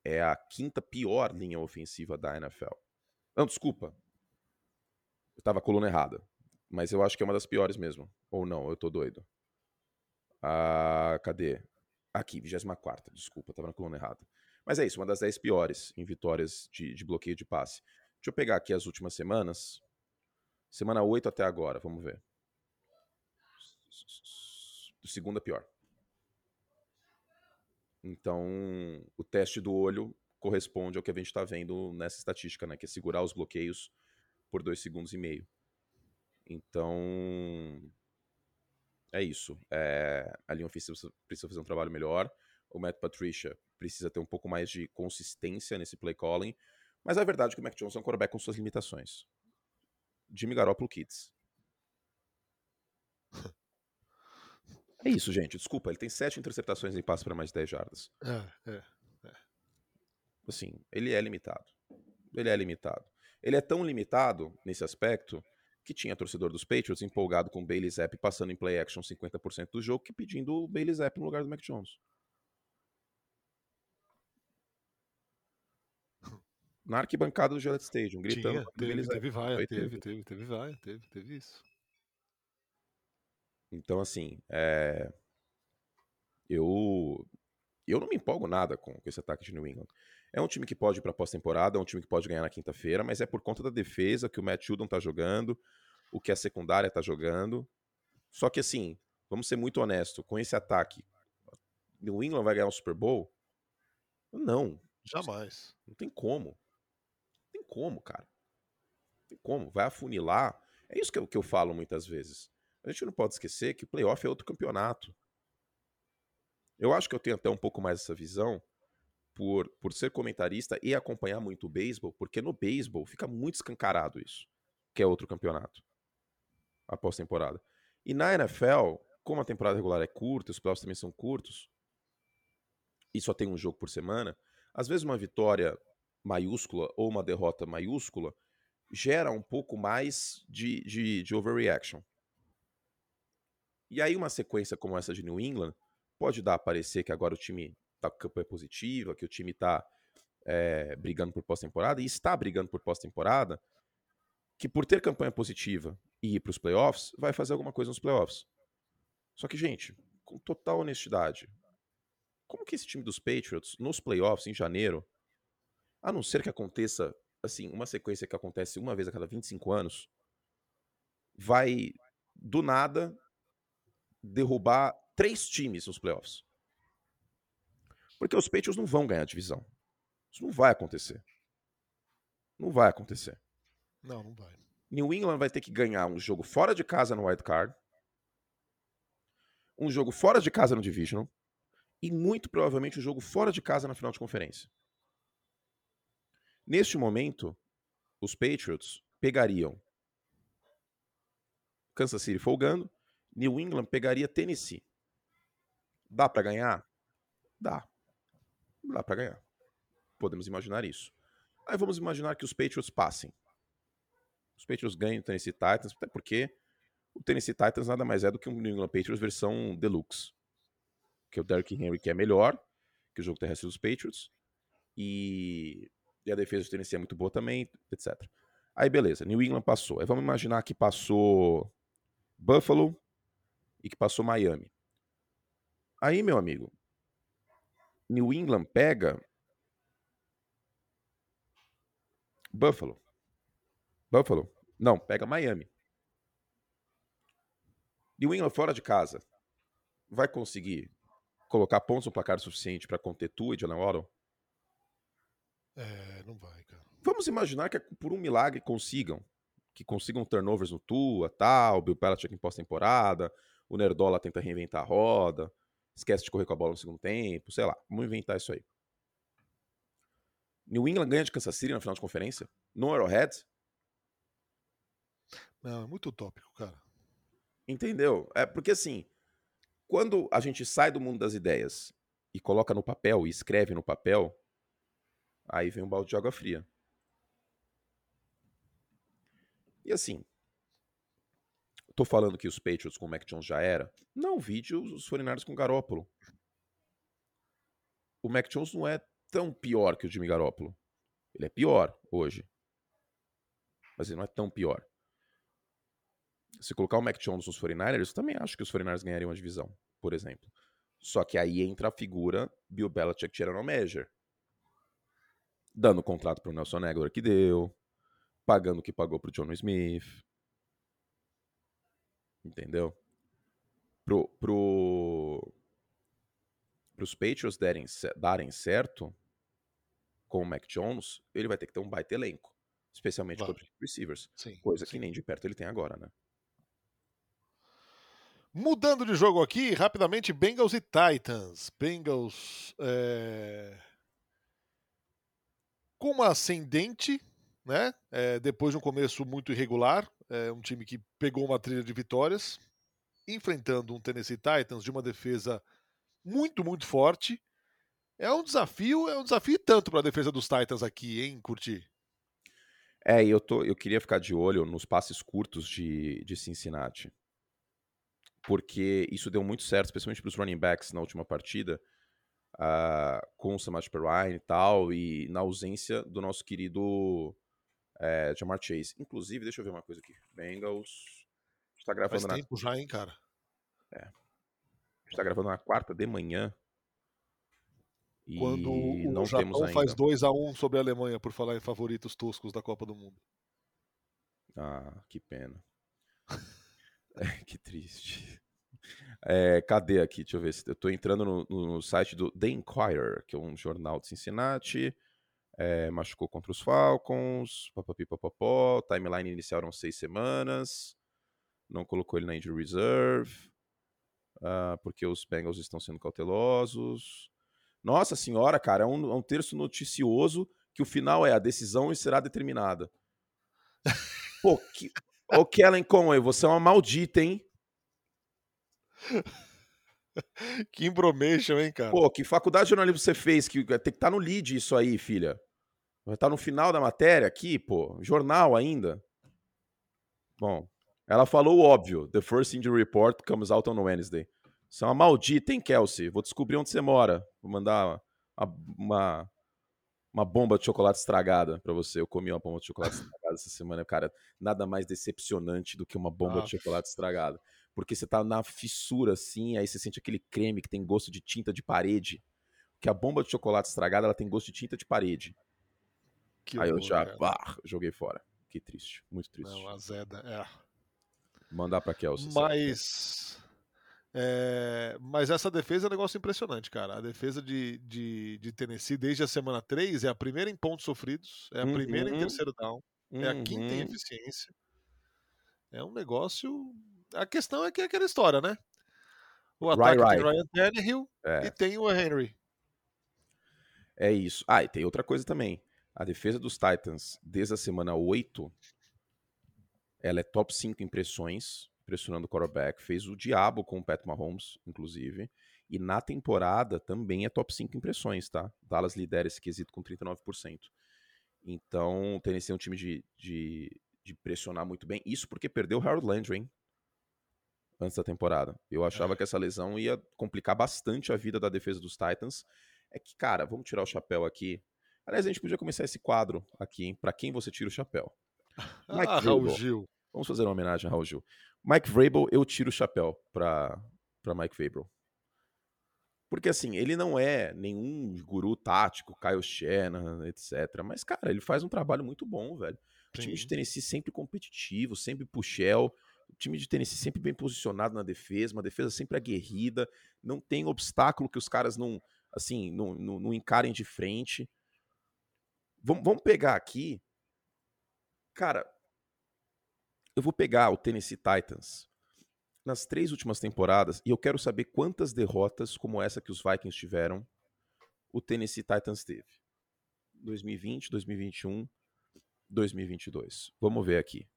S2: é a quinta pior linha ofensiva da NFL. Não, desculpa. Eu tava a coluna errada. Mas eu acho que é uma das piores mesmo. Ou não, eu tô doido. Ah, cadê? Aqui, 24. Desculpa, tava na coluna errada. Mas é isso, uma das 10 piores em vitórias de, de bloqueio de passe. Deixa eu pegar aqui as últimas semanas. Semana 8 até agora, vamos ver. Segunda pior. Então, o teste do olho corresponde ao que a gente está vendo nessa estatística, né? Que é segurar os bloqueios por dois segundos e meio. Então, é isso. É, a linha ofensiva precisa fazer um trabalho melhor. O Matt Patricia precisa ter um pouco mais de consistência nesse play calling. Mas é verdade que o Mac Jones é um quarterback com suas limitações. Jimmy Garoppolo Kids. É isso, gente. Desculpa, ele tem sete interceptações em passe para mais de 10 jardas.
S1: É, é
S2: assim, ele é limitado. Ele é limitado. Ele é tão limitado nesse aspecto que tinha torcedor dos Patriots empolgado com o Bailey Zapp passando em play action 50% do jogo que pedindo o Bailey Zapp no lugar do Mac Jones. Na arquibancada do Gillette Stadium, gritando.
S1: Tinha, teve, teve vaia, teve, teve, teve vaia, teve, teve isso.
S2: Então, assim, é... eu eu não me empolgo nada com, esse ataque de New England. É um time que pode ir para pós-temporada, é um time que pode ganhar na quinta-feira, mas é por conta da defesa que o Matt Judon tá jogando, o que a secundária tá jogando. Só que assim, vamos ser muito honestos, com esse ataque, New England vai ganhar o Super Bowl? Não.
S1: Jamais.
S2: Não tem como. Não tem como, cara. Não tem como. Vai afunilar. É isso que eu, que eu falo muitas vezes. A gente não pode esquecer que o playoff é outro campeonato. Eu acho que eu tenho até um pouco mais essa visão por, por ser comentarista e acompanhar muito o beisebol, porque no beisebol fica muito escancarado isso, que é outro campeonato, após temporada. E na NFL, como a temporada regular é curta, os playoffs também são curtos, e só tem um jogo por semana, às vezes uma vitória maiúscula ou uma derrota maiúscula gera um pouco mais de, de, de overreaction. E aí uma sequência como essa de New England pode dar a parecer que agora o time tá com campanha positiva, que o time está é, brigando por pós-temporada, e está brigando por pós-temporada, que por ter campanha positiva e ir para os playoffs, vai fazer alguma coisa nos playoffs. Só que, gente, com total honestidade, como que esse time dos Patriots, nos playoffs, em janeiro, a não ser que aconteça, assim, uma sequência que acontece uma vez a cada 25 anos, vai, do nada, derrubar três times nos playoffs. Porque os Patriots não vão ganhar a divisão. Isso não vai acontecer. Não vai acontecer.
S1: Não, não vai.
S2: New England vai ter que ganhar um jogo fora de casa no Wild Card, um jogo fora de casa no Divisional e muito provavelmente um jogo fora de casa na final de conferência. Neste momento, os Patriots pegariam Kansas City folgando, New England pegaria Tennessee. Dá para ganhar? Dá dá para ganhar. Podemos imaginar isso. Aí vamos imaginar que os Patriots passem. Os Patriots ganhem o Tennessee Titans, até porque o Tennessee Titans nada mais é do que um New England Patriots versão deluxe. Que o Derrick Henry que é melhor que o jogo terrestre dos Patriots. E, e a defesa do Tennessee é muito boa também, etc. Aí beleza, New England passou. Aí vamos imaginar que passou Buffalo e que passou Miami. Aí, meu amigo, New England pega Buffalo. Buffalo. Não, pega Miami. New England fora de casa vai conseguir colocar pontos no placar suficiente para conter Tua e Jalen Waddle?
S1: É, não vai, cara.
S2: Vamos imaginar que por um milagre consigam. Que consigam turnovers no Tua, tal, Bill Belichick em pós-temporada, o Nerdola tenta reinventar a roda, esquece de correr com a bola no segundo tempo, sei lá. Vamos inventar isso aí. New England ganha de Kansas City na final de conferência? No Arrowhead?
S1: Não, é muito utópico, cara.
S2: Entendeu? É porque assim, quando a gente sai do mundo das ideias e coloca no papel e escreve no papel, aí vem um balde de água fria. E assim, tô falando que os Patriots com o Mac Jones já era. Não, vídeo os 49ers com o Garópolo. O Mac Jones não é tão pior que o Jimmy Garoppolo. Ele é pior hoje. Mas ele não é tão pior. Se colocar o Mac Jones nos 49ers, eu também acho que os 49ers ganhariam a divisão, por exemplo. Só que aí entra a figura Bill Belichick tirando measure. Dando contrato pro Nelson Aguilar que deu, pagando o que pagou pro John Smith, Entendeu? Pro, pro, pros Patriots derem, darem certo com o Mac Jones, ele vai ter que ter um baita elenco. Especialmente claro. contra receivers. Sim, coisa sim. que nem de perto ele tem agora, né?
S1: Mudando de jogo aqui, rapidamente, Bengals e Titans. Bengals é... com uma ascendente, né? É, depois de um começo muito irregular, é um time que pegou uma trilha de vitórias, enfrentando um Tennessee Titans de uma defesa muito, muito forte. É um desafio, é um desafio tanto para a defesa dos Titans aqui, hein, Curti?
S2: É, eu, tô, eu queria ficar de olho nos passes curtos de, de Cincinnati. Porque isso deu muito certo, especialmente para os running backs na última partida, uh, com o Samaj Perrine e tal, e na ausência do nosso querido é, Jamar Chase. Inclusive, deixa eu ver uma coisa aqui. Bengals. Está gravando
S1: Faz na... tempo já, hein, cara?
S2: É. Está gravando na quarta de manhã.
S1: E Quando o não Japão temos ainda. faz 2 a 1 um sobre a Alemanha por falar em favoritos toscos da Copa do Mundo.
S2: Ah, que pena. é, que triste. É, cadê aqui? Deixa eu ver. Eu estou entrando no, no, site do The Inquirer, que é um jornal de Cincinnati é, machucou contra os Falcons, papapi, papapó, timeline inicial eram seis semanas, não colocou ele na injury reserve, uh, porque os Bengals estão sendo cautelosos. Nossa senhora, cara, é um, é um terço noticioso que o final é a decisão e será determinada. Pô, que... Ô Kellen Conway, você é uma maldita, hein?
S1: que embromation, hein, cara?
S2: Pô, que faculdade de jornalismo você fez? Que tem que estar tá no lead isso aí, filha. Vai estar tá no final da matéria aqui, pô. Jornal ainda. Bom, ela falou o óbvio. The first injury report comes out on Wednesday. Você é uma maldita, hein, Kelsey? Vou descobrir onde você mora. Vou mandar uma, uma, uma bomba de chocolate estragada para você. Eu comi uma bomba de chocolate estragada essa semana. Cara, nada mais decepcionante do que uma bomba ah. de chocolate estragada porque você tá na fissura assim, aí você sente aquele creme que tem gosto de tinta de parede. Que a bomba de chocolate estragada, ela tem gosto de tinta de parede. Que aí eu já bah, joguei fora. Que triste, muito triste.
S1: Não, azeda, é.
S2: Mandar pra Kelsey.
S1: Mas. É, mas essa defesa é um negócio impressionante, cara. A defesa de, de, de, Tennessee desde a semana 3 é a primeira em pontos sofridos, é a uhum. primeira em terceiro down, uhum. é a quinta em uhum. eficiência. É um negócio a questão é que é aquela história, né? O ataque right, right. tem Ryan Tannehill é. e tem o Henry.
S2: É isso. Ah, e tem outra coisa também. A defesa dos Titans, desde a semana 8, ela é top 5 impressões, pressionando o quarterback. Fez o diabo com o Pat Mahomes, inclusive. E na temporada também é top 5 impressões, tá? Dallas lidera esse quesito com 39%. Então, o Tennessee é um time de, de, de pressionar muito bem. Isso porque perdeu o Harold Landry, hein? Antes da temporada. Eu achava é. que essa lesão ia complicar bastante a vida da defesa dos Titans. É que, cara, vamos tirar o chapéu aqui. Aliás, a gente podia começar esse quadro aqui, para quem você tira o chapéu.
S1: Mike ah, Raul Gil.
S2: Vamos fazer uma homenagem a Raul Gil. Mike Vrabel, eu tiro o chapéu para Mike Vrabel. Porque, assim, ele não é nenhum guru tático, Kyle Shanahan, etc. Mas, cara, ele faz um trabalho muito bom, velho. O time de Tennessee sempre competitivo, sempre puxel. O time de Tennessee sempre bem posicionado na defesa, uma defesa sempre aguerrida, não tem obstáculo que os caras não, assim, não, não, não encarem de frente. Vamos, vamos pegar aqui. Cara, eu vou pegar o Tennessee Titans nas três últimas temporadas e eu quero saber quantas derrotas como essa que os Vikings tiveram o Tennessee Titans teve. 2020, 2021, 2022. Vamos ver aqui.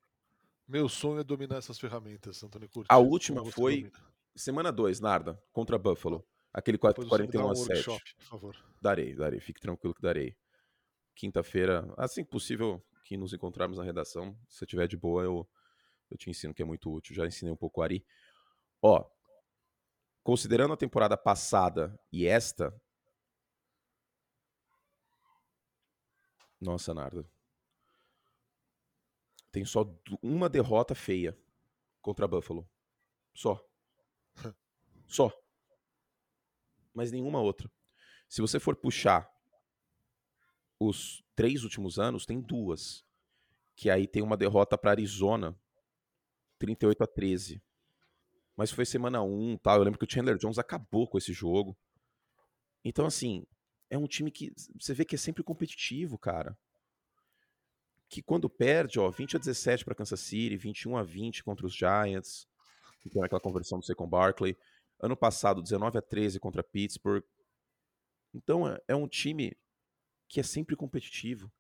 S1: Meu sonho é dominar essas ferramentas, Antônio Curti.
S2: A última foi domina? semana 2, Narda, contra Buffalo. Aquele 441 a 7. Workshop, por favor. Darei, darei. Fique tranquilo que darei. Quinta-feira, assim que possível, que nos encontrarmos na redação. Se você tiver de boa, eu, eu te ensino que é muito útil. Já ensinei um pouco o Ari. Ó, considerando a temporada passada e esta. Nossa, Narda tem só uma derrota feia contra Buffalo. Só. Só. Mas nenhuma outra. Se você for puxar os três últimos anos, tem duas. Que aí tem uma derrota para Arizona, 38 a 13. Mas foi semana 1, tal. Eu lembro que o Chandler Jones acabou com esse jogo. Então assim, é um time que você vê que é sempre competitivo, cara que quando perde, ó, 20 a 17 para Kansas City, 21 a 20 contra os Giants, que tem aquela conversão do Secon Barkley. Ano passado, 19 a 13 contra Pittsburgh. Então é, é um time que é sempre competitivo.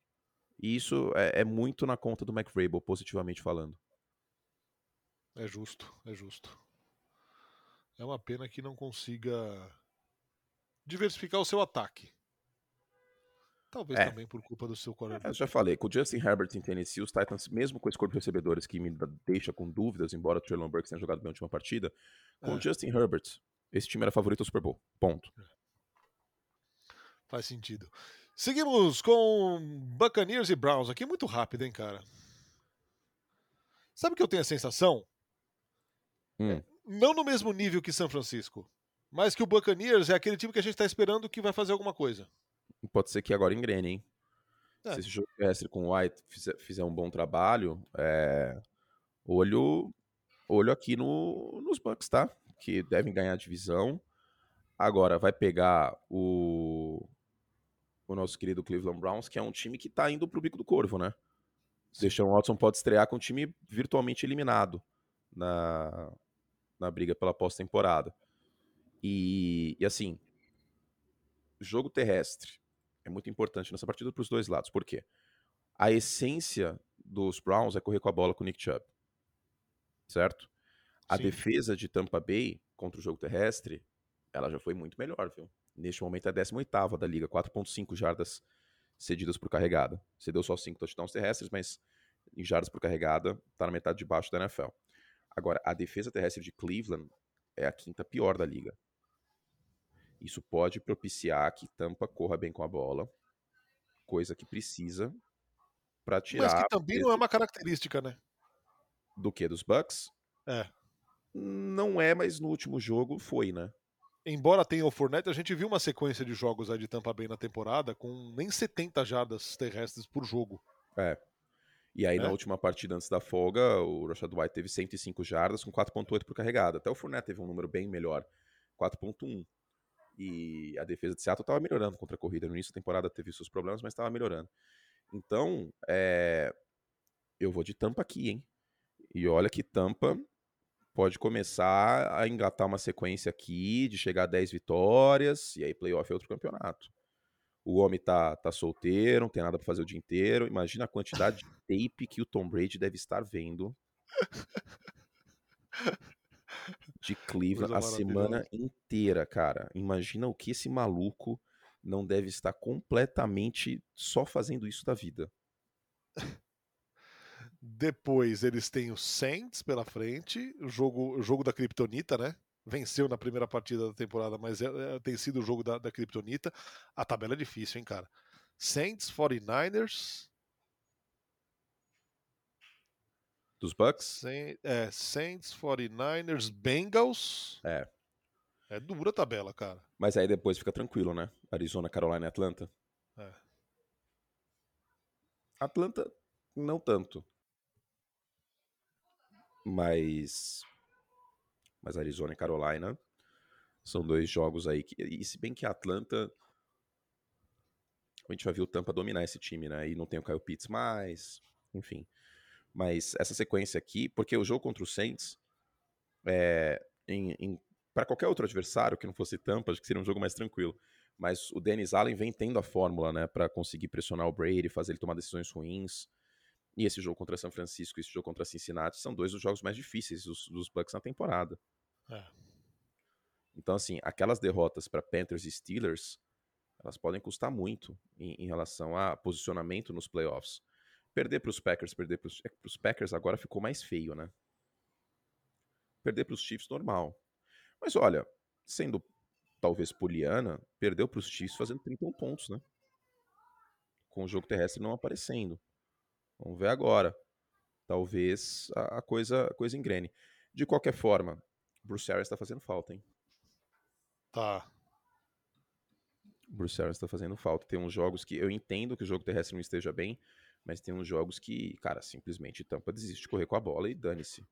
S2: E isso é, é muito na conta do McVrabel, positivamente falando.
S1: É justo, é justo. É uma pena que não consiga diversificar o seu ataque. Talvez é. também por culpa do seu quarterback.
S2: É, eu já falei, com o Justin Herbert em Tennessee, os Titans, mesmo com esse corpo de recebedores que me deixa com dúvidas, embora o Traylon Burks tenha jogado bem a última partida, com é. o Justin Herbert, esse time era favorito ao Super Bowl. Ponto. É.
S1: Faz sentido. Seguimos com Buccaneers e Browns aqui, muito rápido, hein, cara? Sabe o que eu tenho a sensação? Hum. Não no mesmo nível que São Francisco, mas que o Buccaneers é aquele time que a gente está esperando que vai fazer alguma coisa
S2: pode ser que agora engrene, hein? É. Se esse jogo terrestre com o White fizer, fizer, um bom trabalho, é... olho, olho aqui no, nos Bucks, tá? Que devem ganhar a divisão. Agora vai pegar o, o nosso querido Cleveland Browns, que é um time que tá indo pro bico do corvo, né? Deshaun Watson pode estrear com um time virtualmente eliminado na, na briga pela pós-temporada. E, e assim, jogo terrestre é muito importante nessa partida para os dois lados. Por quê? A essência dos Browns é correr com a bola com o Nick Chubb. Certo? A Sim. defesa de Tampa Bay contra o jogo terrestre, ela já foi muito melhor, viu? Neste momento é a 18 da liga, 4.5 jardas cedidas por carregada. Cedeu só 5 touchdowns terrestres, mas em jardas por carregada tá na metade de baixo da NFL. Agora, a defesa terrestre de Cleveland é a quinta pior da liga. Isso pode propiciar que Tampa corra bem com a bola, coisa que precisa para tirar. Mas que
S1: também não é uma característica, né?
S2: Do que? Dos Bucks?
S1: É.
S2: Não é, mas no último jogo foi, né?
S1: Embora tenha o Fournette, a gente viu uma sequência de jogos aí de Tampa Bay na temporada com nem 70 jardas terrestres por jogo.
S2: É. E aí, é. na última partida antes da folga, o Rashad White teve 105 jardas com 4.8 por carregada. Até o Fournette teve um número bem melhor, 4.1. E a defesa de Seattle estava melhorando contra a corrida. No início da temporada teve seus problemas, mas estava melhorando. Então, é... eu vou de Tampa aqui, hein? E olha que Tampa pode começar a engatar uma sequência aqui de chegar a 10 vitórias, e aí playoff é outro campeonato. O homem tá, tá solteiro, não tem nada para fazer o dia inteiro. Imagina a quantidade de tape que o Tom Brady deve estar vendo de Cleveland a semana inteira, cara. Imagina o que esse maluco não deve estar completamente só fazendo isso da vida.
S1: Depois eles têm o Saints pela frente, o jogo, o jogo da Kryptonita, né? Venceu na primeira partida da temporada, mas é, é, tem sido o jogo da, da Kryptonita. A tabela é difícil, hein, cara? Saints, 49ers,
S2: Dos Bucks?
S1: É, Saints, 49ers, Bengals.
S2: É.
S1: É dura a tabela, cara.
S2: Mas aí depois fica tranquilo, né? Arizona, Carolina e Atlanta.
S1: É.
S2: Atlanta, não tanto. Mas. Mas Arizona e Carolina são dois jogos aí que. E se bem que a Atlanta. A gente já viu o Tampa dominar esse time, né? E não tem o Kyle Pitts mais. Enfim. Mas essa sequência aqui, porque o jogo contra o Saints, é, para qualquer outro adversário que não fosse Tampa, acho que seria um jogo mais tranquilo. Mas o Dennis Allen vem tendo a fórmula, né, para conseguir pressionar o Brady, fazer ele tomar decisões ruins. E esse jogo contra São Francisco e esse jogo contra Cincinnati são dois dos jogos mais difíceis dos, dos Bucks na temporada.
S1: É.
S2: Então, assim, aquelas derrotas para Panthers e Steelers, elas podem custar muito em, em relação a posicionamento nos playoffs. Perder para os Packers, perder para os é Packers agora ficou mais feio, né? Perder para os Chiefs, normal. Mas olha, sendo talvez poliana, perdeu para os Chiefs fazendo 31 pontos, né? Com o jogo terrestre não aparecendo. Vamos ver agora. Talvez a, coisa, a coisa engrene. De qualquer forma, Bruce Arians está fazendo falta, hein?
S1: Tá.
S2: Bruce Arians está fazendo falta. Tem uns jogos que eu entendo que o jogo terrestre não esteja bem, mas tem uns jogos que, cara, simplesmente Tampa desiste de correr com a bola e dane-se.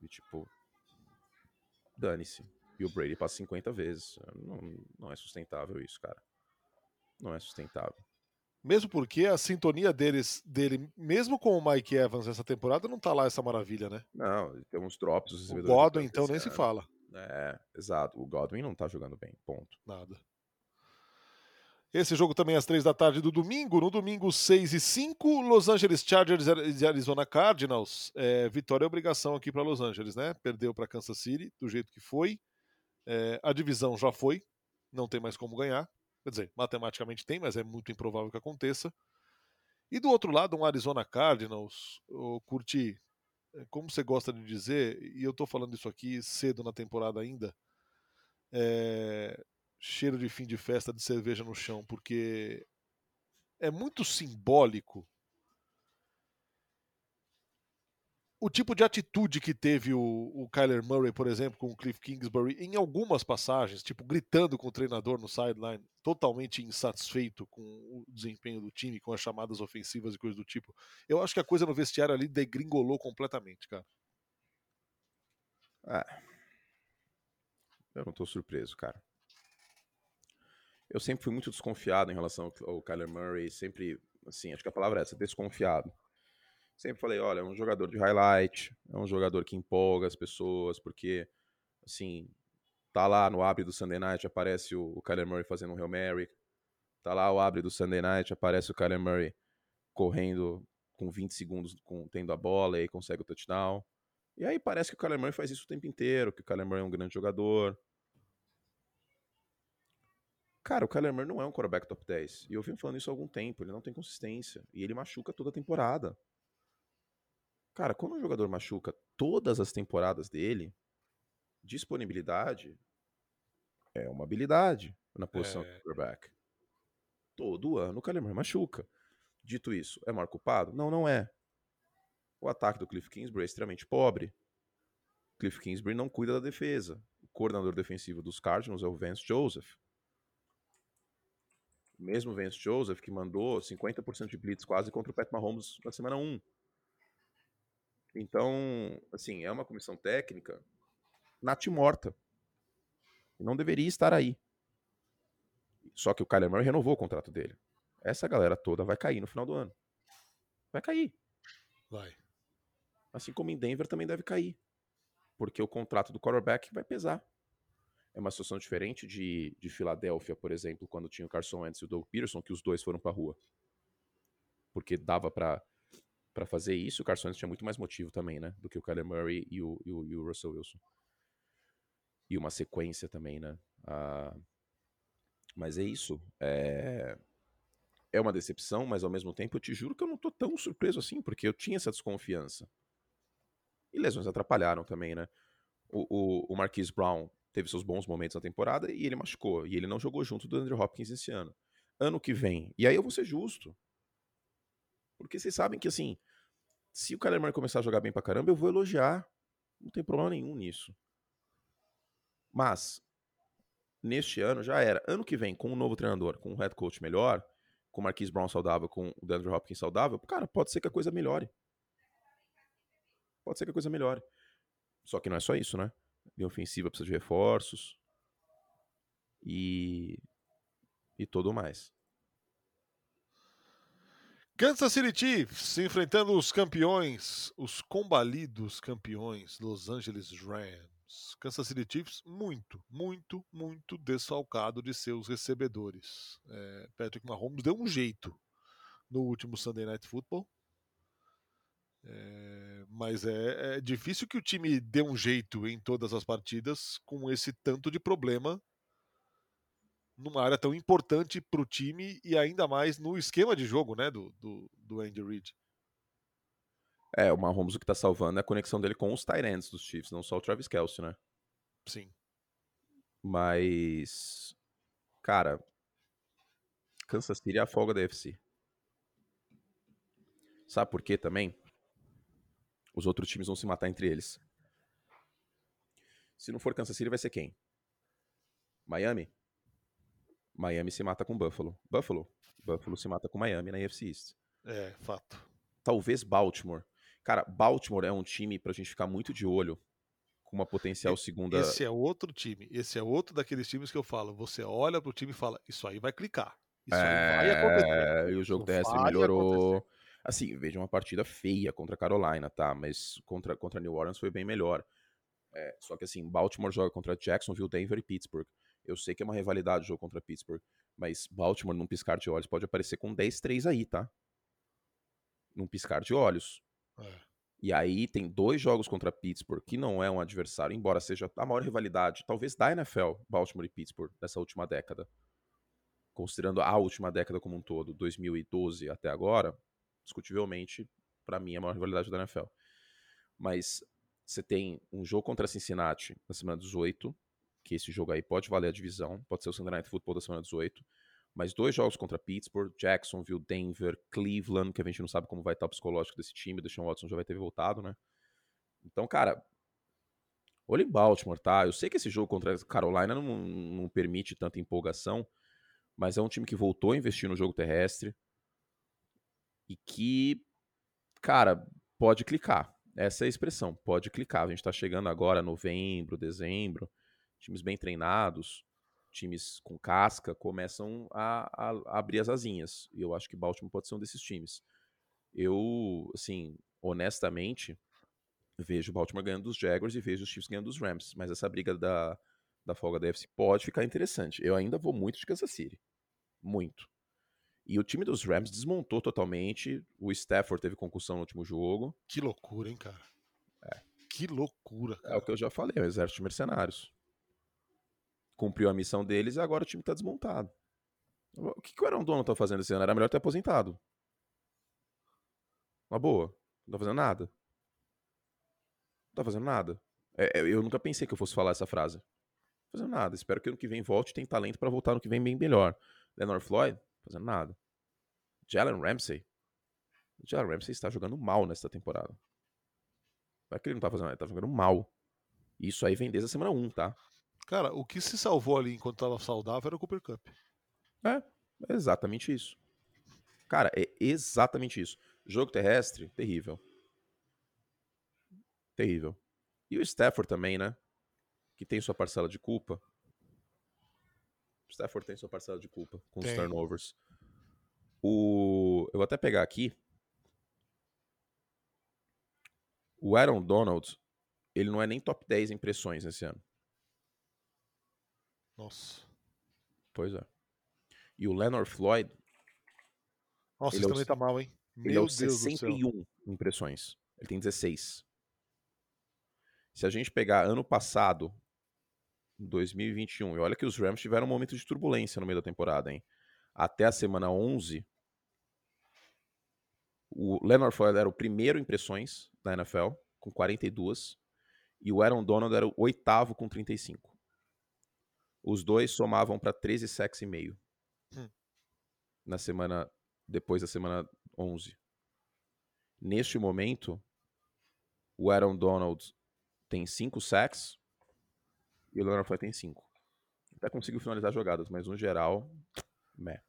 S2: E tipo, dane-se. E o Brady passa 50 vezes. Não, não é sustentável isso, cara. Não é sustentável.
S1: Mesmo porque a sintonia deles, dele, mesmo com o Mike Evans essa temporada, não tá lá essa maravilha, né?
S2: Não, tem uns drops.
S1: O Godwin, então, nem se fala.
S2: É, exato. O Godwin não tá jogando bem, ponto.
S1: Nada. Esse jogo também às três da tarde do domingo. No domingo, 6 e 5, Los Angeles Chargers e Arizona Cardinals. É, vitória é obrigação aqui para Los Angeles, né? Perdeu para Kansas City do jeito que foi. É, a divisão já foi, não tem mais como ganhar. Quer dizer, matematicamente tem, mas é muito improvável que aconteça. E do outro lado, um Arizona Cardinals. Oh, curti, é, como você gosta de dizer, e eu estou falando isso aqui cedo na temporada ainda. É, cheiro de fim de festa de cerveja no chão, porque é muito simbólico o tipo de atitude que teve o, o Kyler Murray, por exemplo, com o Cliff Kingsbury, em algumas passagens, tipo gritando com o treinador no sideline, totalmente insatisfeito com o desempenho do time, com as chamadas ofensivas e coisas do tipo. Eu acho que a coisa no vestiário ali degringolou completamente, cara.
S2: Ah, eu não tô surpreso, cara. Eu sempre fui muito desconfiado em relação ao Kyler Murray, sempre, assim, acho que a palavra é essa, desconfiado. Sempre falei, olha, é um jogador de highlight, é um jogador que empolga as pessoas, porque, assim, Tá lá no abre do Sunday Night, aparece o, o Kyler Murray fazendo um Hail Mary. Tá lá o abre do Sunday Night, aparece o Kyler Murray correndo com 20 segundos, com, tendo a bola e consegue o touchdown. E aí parece que o Kyler Murray faz isso o tempo inteiro, que o Kyler Murray é um grande jogador. Cara, o Kyler Murray não é um quarterback top 10. E eu venho falando isso há algum tempo. Ele não tem consistência. E ele machuca toda a temporada. Cara, quando um jogador machuca todas as temporadas dele, disponibilidade é uma habilidade na posição é... de quarterback. Todo ano o Kyler Murray machuca. Dito isso, é maior culpado? Não, não é. O ataque do Cliff Kingsbury é extremamente pobre. Cliff Kingsbury não cuida da defesa. O coordenador defensivo dos Cardinals é o Vance Joseph. Mesmo Vance Joseph que mandou 50% de blitz quase contra o Pat Mahomes na semana 1. Então, assim, é uma comissão técnica natimorta. Não deveria estar aí. Só que o Kyler Murray renovou o contrato dele. Essa galera toda vai cair no final do ano. Vai cair.
S1: Vai.
S2: Assim como em Denver também deve cair. Porque o contrato do quarterback vai pesar. É uma situação diferente de, de Filadélfia, por exemplo, quando tinha o Carson Wentz e o Doug Peterson, que os dois foram pra rua. Porque dava para para fazer isso, o Carson Wentz tinha muito mais motivo também, né? Do que o Kyler Murray e o, e o, e o Russell Wilson. E uma sequência também, né? Mas é isso. É... é uma decepção, mas ao mesmo tempo eu te juro que eu não tô tão surpreso assim, porque eu tinha essa desconfiança. E lesões atrapalharam também, né? O, o, o Marquise Brown teve seus bons momentos na temporada e ele machucou. E ele não jogou junto do Andrew Hopkins esse ano. Ano que vem. E aí eu vou ser justo. Porque vocês sabem que, assim, se o Kyler Murray começar a jogar bem pra caramba, eu vou elogiar. Não tem problema nenhum nisso. Mas, neste ano já era. Ano que vem, com um novo treinador, com um head coach melhor, com o Marquise Brown saudável, com o Andrew Hopkins saudável, cara, pode ser que a coisa melhore. Pode ser que a coisa melhore. Só que não é só isso, né? Linha ofensiva precisa de reforços. E. E tudo mais.
S1: Kansas City Chiefs enfrentando os campeões, os combalidos campeões Los Angeles Rams. Kansas City Chiefs muito, muito, muito desfalcado de seus recebedores. É, Patrick Mahomes deu um jeito no último Sunday Night Football. É, mas é, é difícil que o time dê um jeito em todas as partidas com esse tanto de problema numa área tão importante para o time e ainda mais no esquema de jogo né, do, do, do Andy Reid.
S2: É, o Mahomes o que está salvando é a conexão dele com os Tyrants dos Chiefs, não só o Travis Kelsey, né?
S1: Sim.
S2: Mas, cara, Kansas City é a folga da FC. Sabe por quê também? Os outros times vão se matar entre eles. Se não for Kansas City, vai ser quem? Miami? Miami se mata com Buffalo. Buffalo. Buffalo se mata com Miami na AFC East.
S1: É, fato.
S2: Talvez Baltimore. Cara, Baltimore é um time pra gente ficar muito de olho com uma potencial segunda.
S1: Esse é outro time. Esse é outro daqueles times que eu falo. Você olha pro time e fala: Isso aí vai clicar. Isso
S2: é... aí vai acontecer. E o jogo terrestre melhorou. Acontecer. Assim, veja uma partida feia contra a Carolina, tá? Mas contra, contra New Orleans foi bem melhor. É, só que assim, Baltimore joga contra Jacksonville, Denver e Pittsburgh. Eu sei que é uma rivalidade o jogo contra Pittsburgh, mas Baltimore, num piscar de olhos, pode aparecer com 10-3 aí, tá? Num piscar de olhos. É. E aí tem dois jogos contra Pittsburgh, que não é um adversário, embora seja a maior rivalidade, talvez da NFL, Baltimore e Pittsburgh, nessa última década. Considerando a última década como um todo, 2012 até agora, discutivelmente, para mim, a maior rivalidade da NFL. Mas você tem um jogo contra Cincinnati na semana 18, que esse jogo aí pode valer a divisão, pode ser o Sunday Night Football da semana 18, mas dois jogos contra Pittsburgh, Jacksonville, Denver, Cleveland, que a gente não sabe como vai estar o psicológico desse time, o Watson já vai ter voltado, né? Então, cara, olha em Baltimore, tá? Eu sei que esse jogo contra Carolina não, não permite tanta empolgação, mas é um time que voltou a investir no jogo terrestre e que, cara, pode clicar. Essa é a expressão, pode clicar. A gente tá chegando agora, novembro, dezembro, times bem treinados, times com casca, começam a, a, a abrir as asinhas. E eu acho que Baltimore pode ser um desses times. Eu, assim, honestamente, vejo o Baltimore ganhando dos Jaguars e vejo os Chiefs ganhando dos Rams. Mas essa briga da, da folga da FC, pode ficar interessante. Eu ainda vou muito de Kansas City. Muito. E o time dos Rams desmontou totalmente. O Stafford teve concussão no último jogo.
S1: Que loucura, hein, cara?
S2: É.
S1: Que loucura.
S2: Cara. É o que eu já falei, o exército de mercenários. Cumpriu a missão deles e agora o time tá desmontado. O que, que o Aaron Donald tá fazendo esse ano? Era melhor ter aposentado. Uma boa. Não tá fazendo nada. Não tá fazendo nada. É, é eu nunca pensei que eu fosse falar essa frase. Não tá fazendo nada. Espero que ano que vem volte e tem talento para voltar no que vem bem melhor. Leonard Floyd, fazendo nada. Jalen Ramsey. O Jalen Ramsey está jogando mal nesta temporada. Não é que ele não tá fazendo nada, ele tá jogando mal. Isso aí vem desde a semana 1, tá?
S1: Cara, o que se salvou ali enquanto tava saudável era o Cooper Cup.
S2: É, é exatamente isso. Cara, é exatamente isso. Jogo terrestre, terrível. Terrível. E o Stafford também, né? Que tem sua parcela de culpa. O Stafford tem sua parcela de culpa com tem. os turnovers. O... Eu vou até pegar aqui. O Aaron Donald, ele não é nem top 10 impressões esse ano.
S1: Nossa.
S2: Pois é. E o Leonard Floyd.
S1: Nossa, ele é também tá mal, hein?
S2: Meu ele é o Deus 61 impressões. Ele tem 16. Se a gente pegar ano passado, 2021, e olha que os Rams tiveram um momento de turbulência no meio da temporada, hein? Até a semana 11, o Leonard Floyd era o primeiro impressões da NFL, com 42, e o Aaron Donald era o oitavo com 35. Os dois somavam para 13 sacks e meio. Hum. Na semana depois da semana 11. Neste momento, o Aaron Donald tem 5 sacks e o Leonard Floyd tem 5. Até conseguiu finalizar jogadas, mas no geral, meh.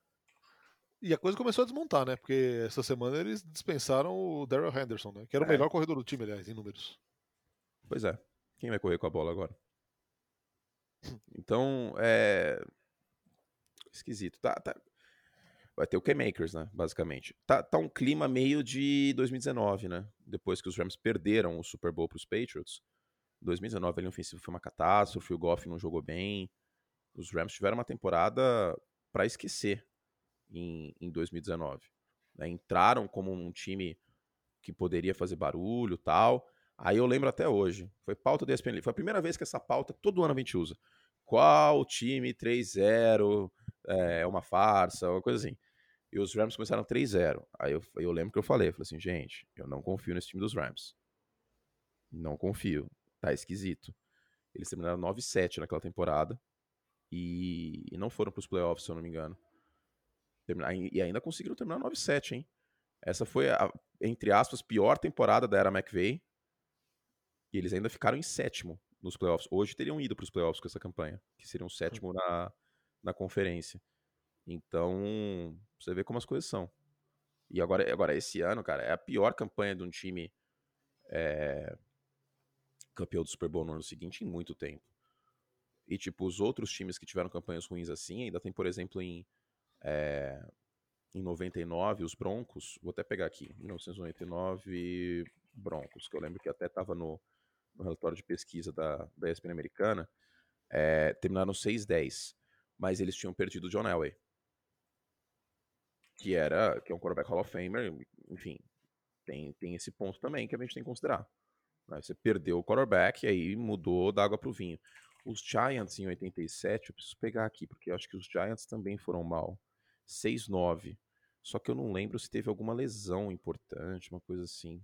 S1: E a coisa começou a desmontar, né? Porque essa semana eles dispensaram o Daryl Henderson, né? Que era o é. melhor corredor do time, aliás, em números.
S2: Pois é. Quem vai correr com a bola agora? Então, é. Esquisito. Tá, tá vai ter o K-Makers, né? Basicamente. Tá, tá um clima meio de 2019, né? Depois que os Rams perderam o Super Bowl para os Patriots. 2019 ali ofensivo foi uma catástrofe, o Goff não jogou bem. Os Rams tiveram uma temporada para esquecer em, em 2019. Né? Entraram como um time que poderia fazer barulho tal. Aí eu lembro até hoje. Foi pauta da ESPN. Foi a primeira vez que essa pauta todo ano a gente usa. Qual time 3-0 é uma farsa, uma coisa assim. E os Rams começaram 3-0. Aí eu, eu lembro que eu falei, eu falei assim, gente, eu não confio nesse time dos Rams. Não confio. Tá esquisito. Eles terminaram 9-7 naquela temporada. E, e não foram para os playoffs, se eu não me engano. E ainda conseguiram terminar 9-7, hein? Essa foi a, entre aspas, pior temporada da era McVay. E eles ainda ficaram em sétimo nos playoffs. Hoje teriam ido para os playoffs com essa campanha, que seriam sétimo na, na conferência. Então, você vê como as coisas são. E agora, agora esse ano, cara, é a pior campanha de um time é, campeão do Super Bowl no ano seguinte em muito tempo. E, tipo, os outros times que tiveram campanhas ruins assim, ainda tem, por exemplo, em, é, em 99, os Broncos, vou até pegar aqui, 1999 Broncos, que eu lembro que até estava no, no, relatório de pesquisa da, da ESPN americana, é, terminaram 6-10, mas eles tinham perdido o John Elway que era que é um quarterback Hall of Famer, enfim, tem, tem esse ponto também que a gente tem que considerar. Né? Você perdeu o quarterback e aí mudou da água para o vinho. Os Giants em 87, eu preciso pegar aqui, porque eu acho que os Giants também foram mal. 6-9. Só que eu não lembro se teve alguma lesão importante, uma coisa assim.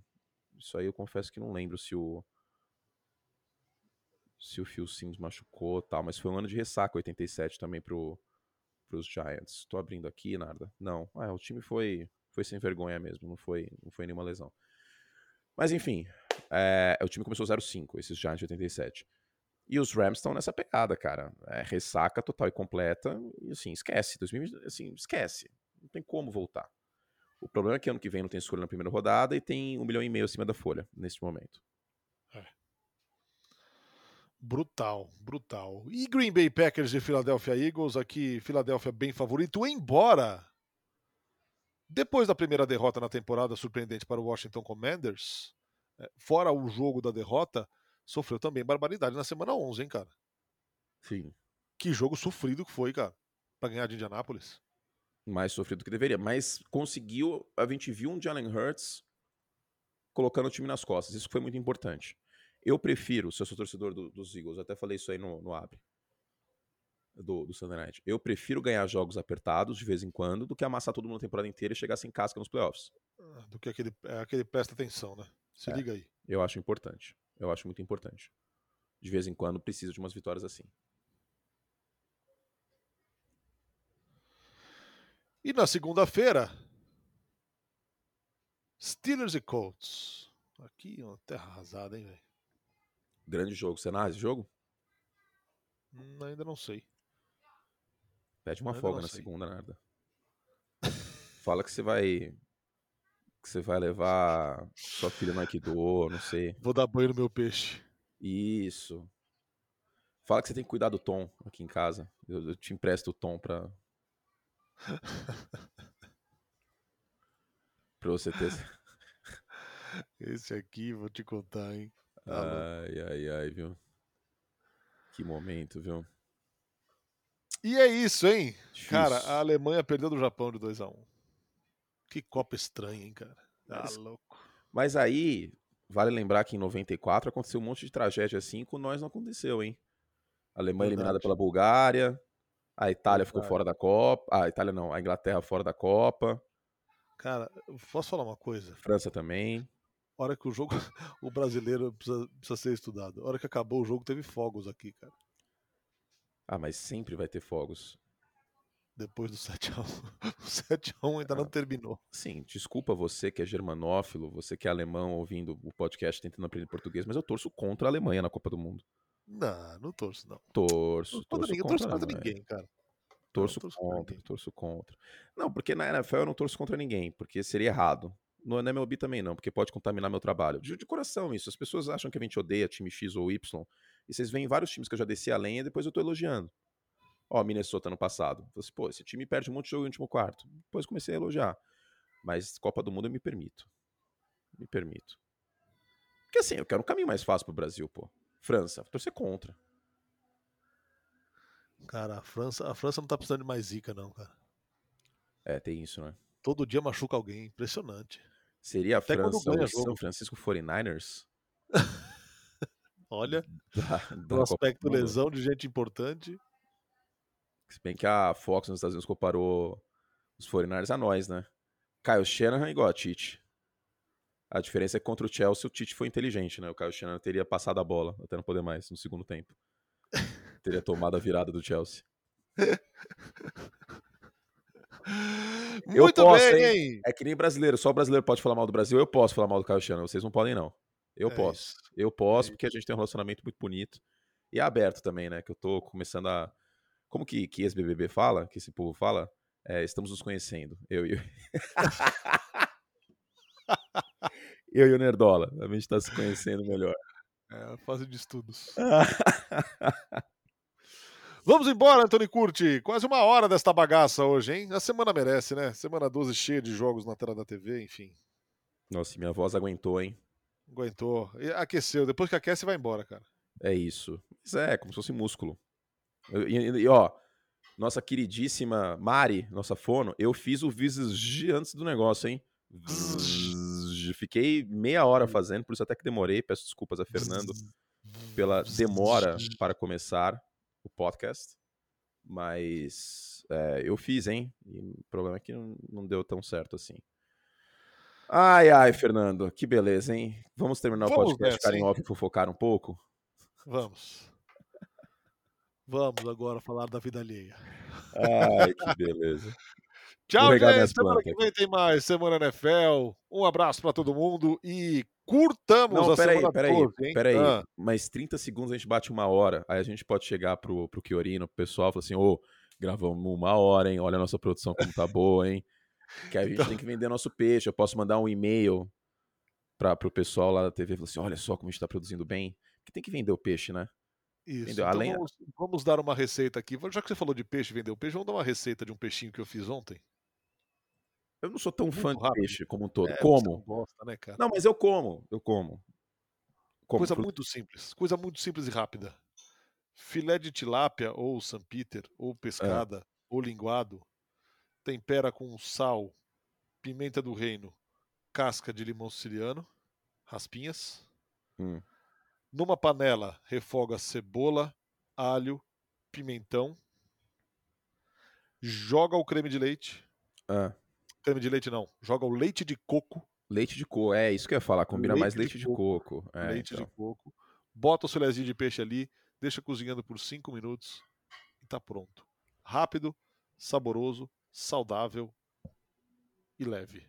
S2: Isso aí eu confesso que não lembro se o. Se o Phil Sims machucou tal, mas foi um ano de ressaca 87 também pro, para os Giants. Estou abrindo aqui, nada. Não, ah, o time foi foi sem vergonha mesmo, não foi não foi nenhuma lesão. Mas enfim, é, o time começou 0-5, esses Giants de 87. E os Rams estão nessa pegada, cara. É, ressaca total e completa. E assim, esquece. 2020, assim, esquece. Não tem como voltar. O problema é que ano que vem não tem escolha na primeira rodada e tem um milhão e meio acima da folha neste momento. É.
S1: Brutal, brutal. E Green Bay Packers e Philadelphia Eagles, aqui Philadelphia bem favorito, embora depois da primeira derrota na temporada surpreendente para o Washington Commanders, fora o jogo da derrota, sofreu também barbaridade na semana 11, hein, cara?
S2: Sim.
S1: Que jogo sofrido que foi, cara, pra ganhar de Indianápolis.
S2: Mais sofrido que deveria. Mas conseguiu. A gente viu um Jalen Hurts colocando o time nas costas. Isso foi muito importante. Eu prefiro, se eu sou torcedor do, dos Eagles, até falei isso aí no, no Abre, do, do Sunday Night. Eu prefiro ganhar jogos apertados de vez em quando do que amassar todo mundo a temporada inteira e chegar sem casca nos playoffs.
S1: Ah, do que aquele, é, aquele presta atenção, né? Se é, liga aí.
S2: Eu acho importante. Eu acho muito importante. De vez em quando precisa de umas vitórias assim.
S1: E na segunda-feira, Steelers e Colts. Aqui, uma terra arrasada, hein, velho?
S2: Grande jogo. Você esse jogo?
S1: Hum, ainda não sei.
S2: Pede uma ainda folga na sei. segunda, nada. Fala que você vai. Que você vai levar sua filha no Aikido, não sei.
S1: Vou dar banho no meu peixe.
S2: Isso. Fala que você tem que cuidar do Tom aqui em casa. Eu, eu te empresto o Tom pra. pra você ter.
S1: Esse aqui, vou te contar, hein?
S2: Tá ai, ai, ai, viu? Que momento, viu?
S1: E é isso, hein? Difícil. Cara, a Alemanha perdeu do Japão de 2x1. Um. Que Copa estranha, hein, cara? Tá mas, louco.
S2: Mas aí, vale lembrar que em 94 aconteceu um monte de tragédia assim, com nós não aconteceu, hein? A Alemanha Verdade. eliminada pela Bulgária, a Itália Verdade. ficou fora da Copa. Ah, a Itália não, a Inglaterra fora da Copa.
S1: Cara, posso falar uma coisa?
S2: França também.
S1: A hora que o jogo. O brasileiro precisa, precisa ser estudado. A hora que acabou o jogo, teve fogos aqui, cara.
S2: Ah, mas sempre vai ter fogos.
S1: Depois do 7x1. O 7x1 ainda ah, não terminou.
S2: Sim, desculpa você que é germanófilo, você que é alemão ouvindo o podcast tentando aprender português, mas eu torço contra a Alemanha na Copa do Mundo.
S1: Não, não torço, não.
S2: Torço. Não, torço,
S1: ninguém,
S2: contra,
S1: torço contra ninguém, cara.
S2: Torço, não, torço contra, torço contra. Não, porque na NFL eu não torço contra ninguém, porque seria errado. No MLB também não, porque pode contaminar meu trabalho. De, de, coração isso. As pessoas acham que a gente odeia time X ou Y. E vocês veem vários times que eu já desci a lenha e depois eu tô elogiando. Ó, Minnesota no passado. Assim, Pô, esse time perde um monte de jogo no último quarto. Depois comecei a elogiar. Mas Copa do Mundo eu me permito. Me permito. Porque assim, eu quero um caminho mais fácil pro Brasil, pô. França, vou torcer contra.
S1: Cara, a França, a França não tá precisando de mais zica, não, cara.
S2: É, tem isso, né?
S1: Todo dia machuca alguém. Impressionante.
S2: Seria a Até França ou São Francisco 49ers?
S1: Olha, do aspecto lesão de gente importante.
S2: Se bem que a Fox nos Estados Unidos comparou os 49ers a nós, né? Kyle Shanahan igual a Tite. A diferença é que contra o Chelsea o Tite foi inteligente, né? O Kyle Shanahan teria passado a bola até não poder mais no segundo tempo. teria tomado a virada do Chelsea.
S1: Muito eu posso, bem, hein?
S2: É que nem brasileiro, só o brasileiro pode falar mal do Brasil. Eu posso falar mal do Caio Shanahan, vocês não podem, não. Eu é posso. Isso. Eu posso, é porque a gente tem um relacionamento muito bonito. E é aberto também, né? Que eu tô começando a. Como que, que esse BBB fala? Que esse povo fala? É, estamos nos conhecendo. Eu e. Eu... e o Nerdola. A gente tá se conhecendo melhor.
S1: É, fase de estudos. Vamos embora, Antônio Curti. Quase uma hora desta bagaça hoje, hein? A semana merece, né? Semana 12 cheia de jogos na tela da TV, enfim.
S2: Nossa, minha voz aguentou, hein?
S1: Aguentou. E aqueceu. Depois que aquece, vai embora, cara.
S2: É isso. Mas é, como se fosse músculo. E, e ó, nossa queridíssima Mari, nossa fono, eu fiz o Visage antes do negócio, hein? Fiquei meia hora fazendo, por isso até que demorei. Peço desculpas a Fernando pela demora para começar o podcast, mas é, eu fiz, hein? E o problema é que não, não deu tão certo assim. Ai, ai, Fernando, que beleza, hein? Vamos terminar Vamos o podcast ficar em off e fofocar um pouco?
S1: Vamos. Vamos agora falar da vida alheia.
S2: Ai, que beleza.
S1: Tchau, gente. Semana que vem tem mais Semana NFL. Um abraço para todo mundo e curtamos Não, a peraí, semana
S2: peraí,
S1: toda,
S2: peraí. Ah. Mais 30 segundos a gente bate uma hora. Aí a gente pode chegar pro, pro Kiorino, pro pessoal, falar assim, ô, oh, gravamos uma hora, hein? Olha a nossa produção como tá boa, hein? Que a gente então... tem que vender nosso peixe. Eu posso mandar um e-mail para pro pessoal lá da TV e falar assim, olha só como a gente tá produzindo bem. Que tem que vender o peixe, né?
S1: Isso. Então Além... vamos, vamos, dar uma receita aqui. Já que você falou de peixe, vender o peixe, vamos dar uma receita de um peixinho que eu fiz ontem.
S2: Eu não sou tão Muito fã rápido. de peixe como um todo. É, como? Não,
S1: gosta, né,
S2: não, mas eu como. Eu como.
S1: como. Coisa muito simples. Coisa muito simples e rápida. filé de tilápia ou San Peter, ou
S2: É.
S1: pescada, ou linguado, tempera com sal, pimenta do reino, casca de limão siciliano, raspinhas.
S2: Hum.
S1: Numa panela, refoga cebola, alho, pimentão. Joga o creme de leite.
S2: Ah,
S1: Creme de leite não, joga o leite de coco.
S2: leite de coco, é isso que eu ia falar, combina
S1: Leite
S2: mais
S1: de
S2: leite de
S1: coco.
S2: coco. É,
S1: leite
S2: então.
S1: de coco. Bota o filézinho de peixe ali, deixa cozinhando por 5 minutos e tá pronto. Rápido, saboroso, saudável e leve.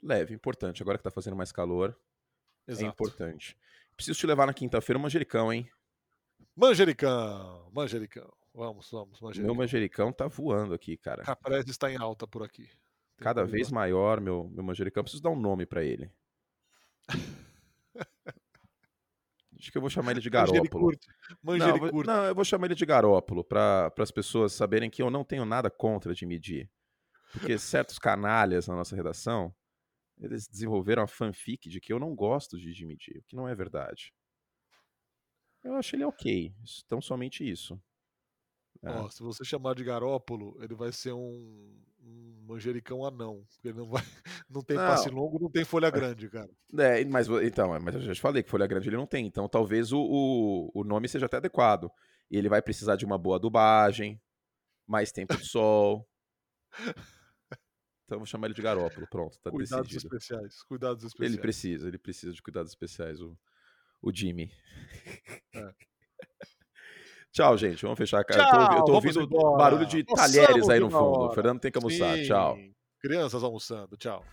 S2: Leve, importante. Agora que tá fazendo mais calor, é
S1: Exato.
S2: importante. Preciso te levar na quinta-feira manjericão, hein?
S1: Manjericão, manjericão. Vamos, vamos,
S2: Meu
S1: manjericão.
S2: manjericão tá voando aqui, cara.
S1: Caprese está em alta por aqui. Tem
S2: Cada vez maior, meu, meu manjericão. Preciso dar um nome pra ele. Acho que eu vou chamar ele de Garópolo.
S1: Manjericurte.
S2: Não, eu vou-
S1: Manjericurte.
S2: não, eu vou chamar ele de Garópolo, para as pessoas saberem que eu não tenho nada contra de medir. Porque certos canalhas na nossa redação, eles desenvolveram a fanfic de que eu não gosto de medir, o que não é verdade. Eu acho ele ok, então somente isso. É.
S1: Ó, se você chamar de garópolo, ele vai ser um, um manjericão anão. Porque ele não vai. Não tem
S2: Não.
S1: passe longo, não tem folha grande, cara.
S2: É, mas então, mas eu já te falei que folha grande ele não tem, então talvez o, o, o nome seja até adequado. E ele vai precisar de uma boa adubagem, mais tempo de sol. Então eu vou chamar ele de Garópolo, pronto, tá
S1: Cuidados
S2: decidido.
S1: especiais. Cuidados especiais.
S2: Ele precisa, ele precisa de cuidados especiais, o, o Jimmy.
S1: É.
S2: Tchau, gente. Vamos fechar a cara. Eu tô, eu
S1: Tchau,
S2: tô ouvindo
S1: embora.
S2: barulho de
S1: Almoçamos
S2: talheres aí no fundo. O. Fernando tem que almoçar. Tchau.
S1: Sim. Crianças almoçando. Tchau.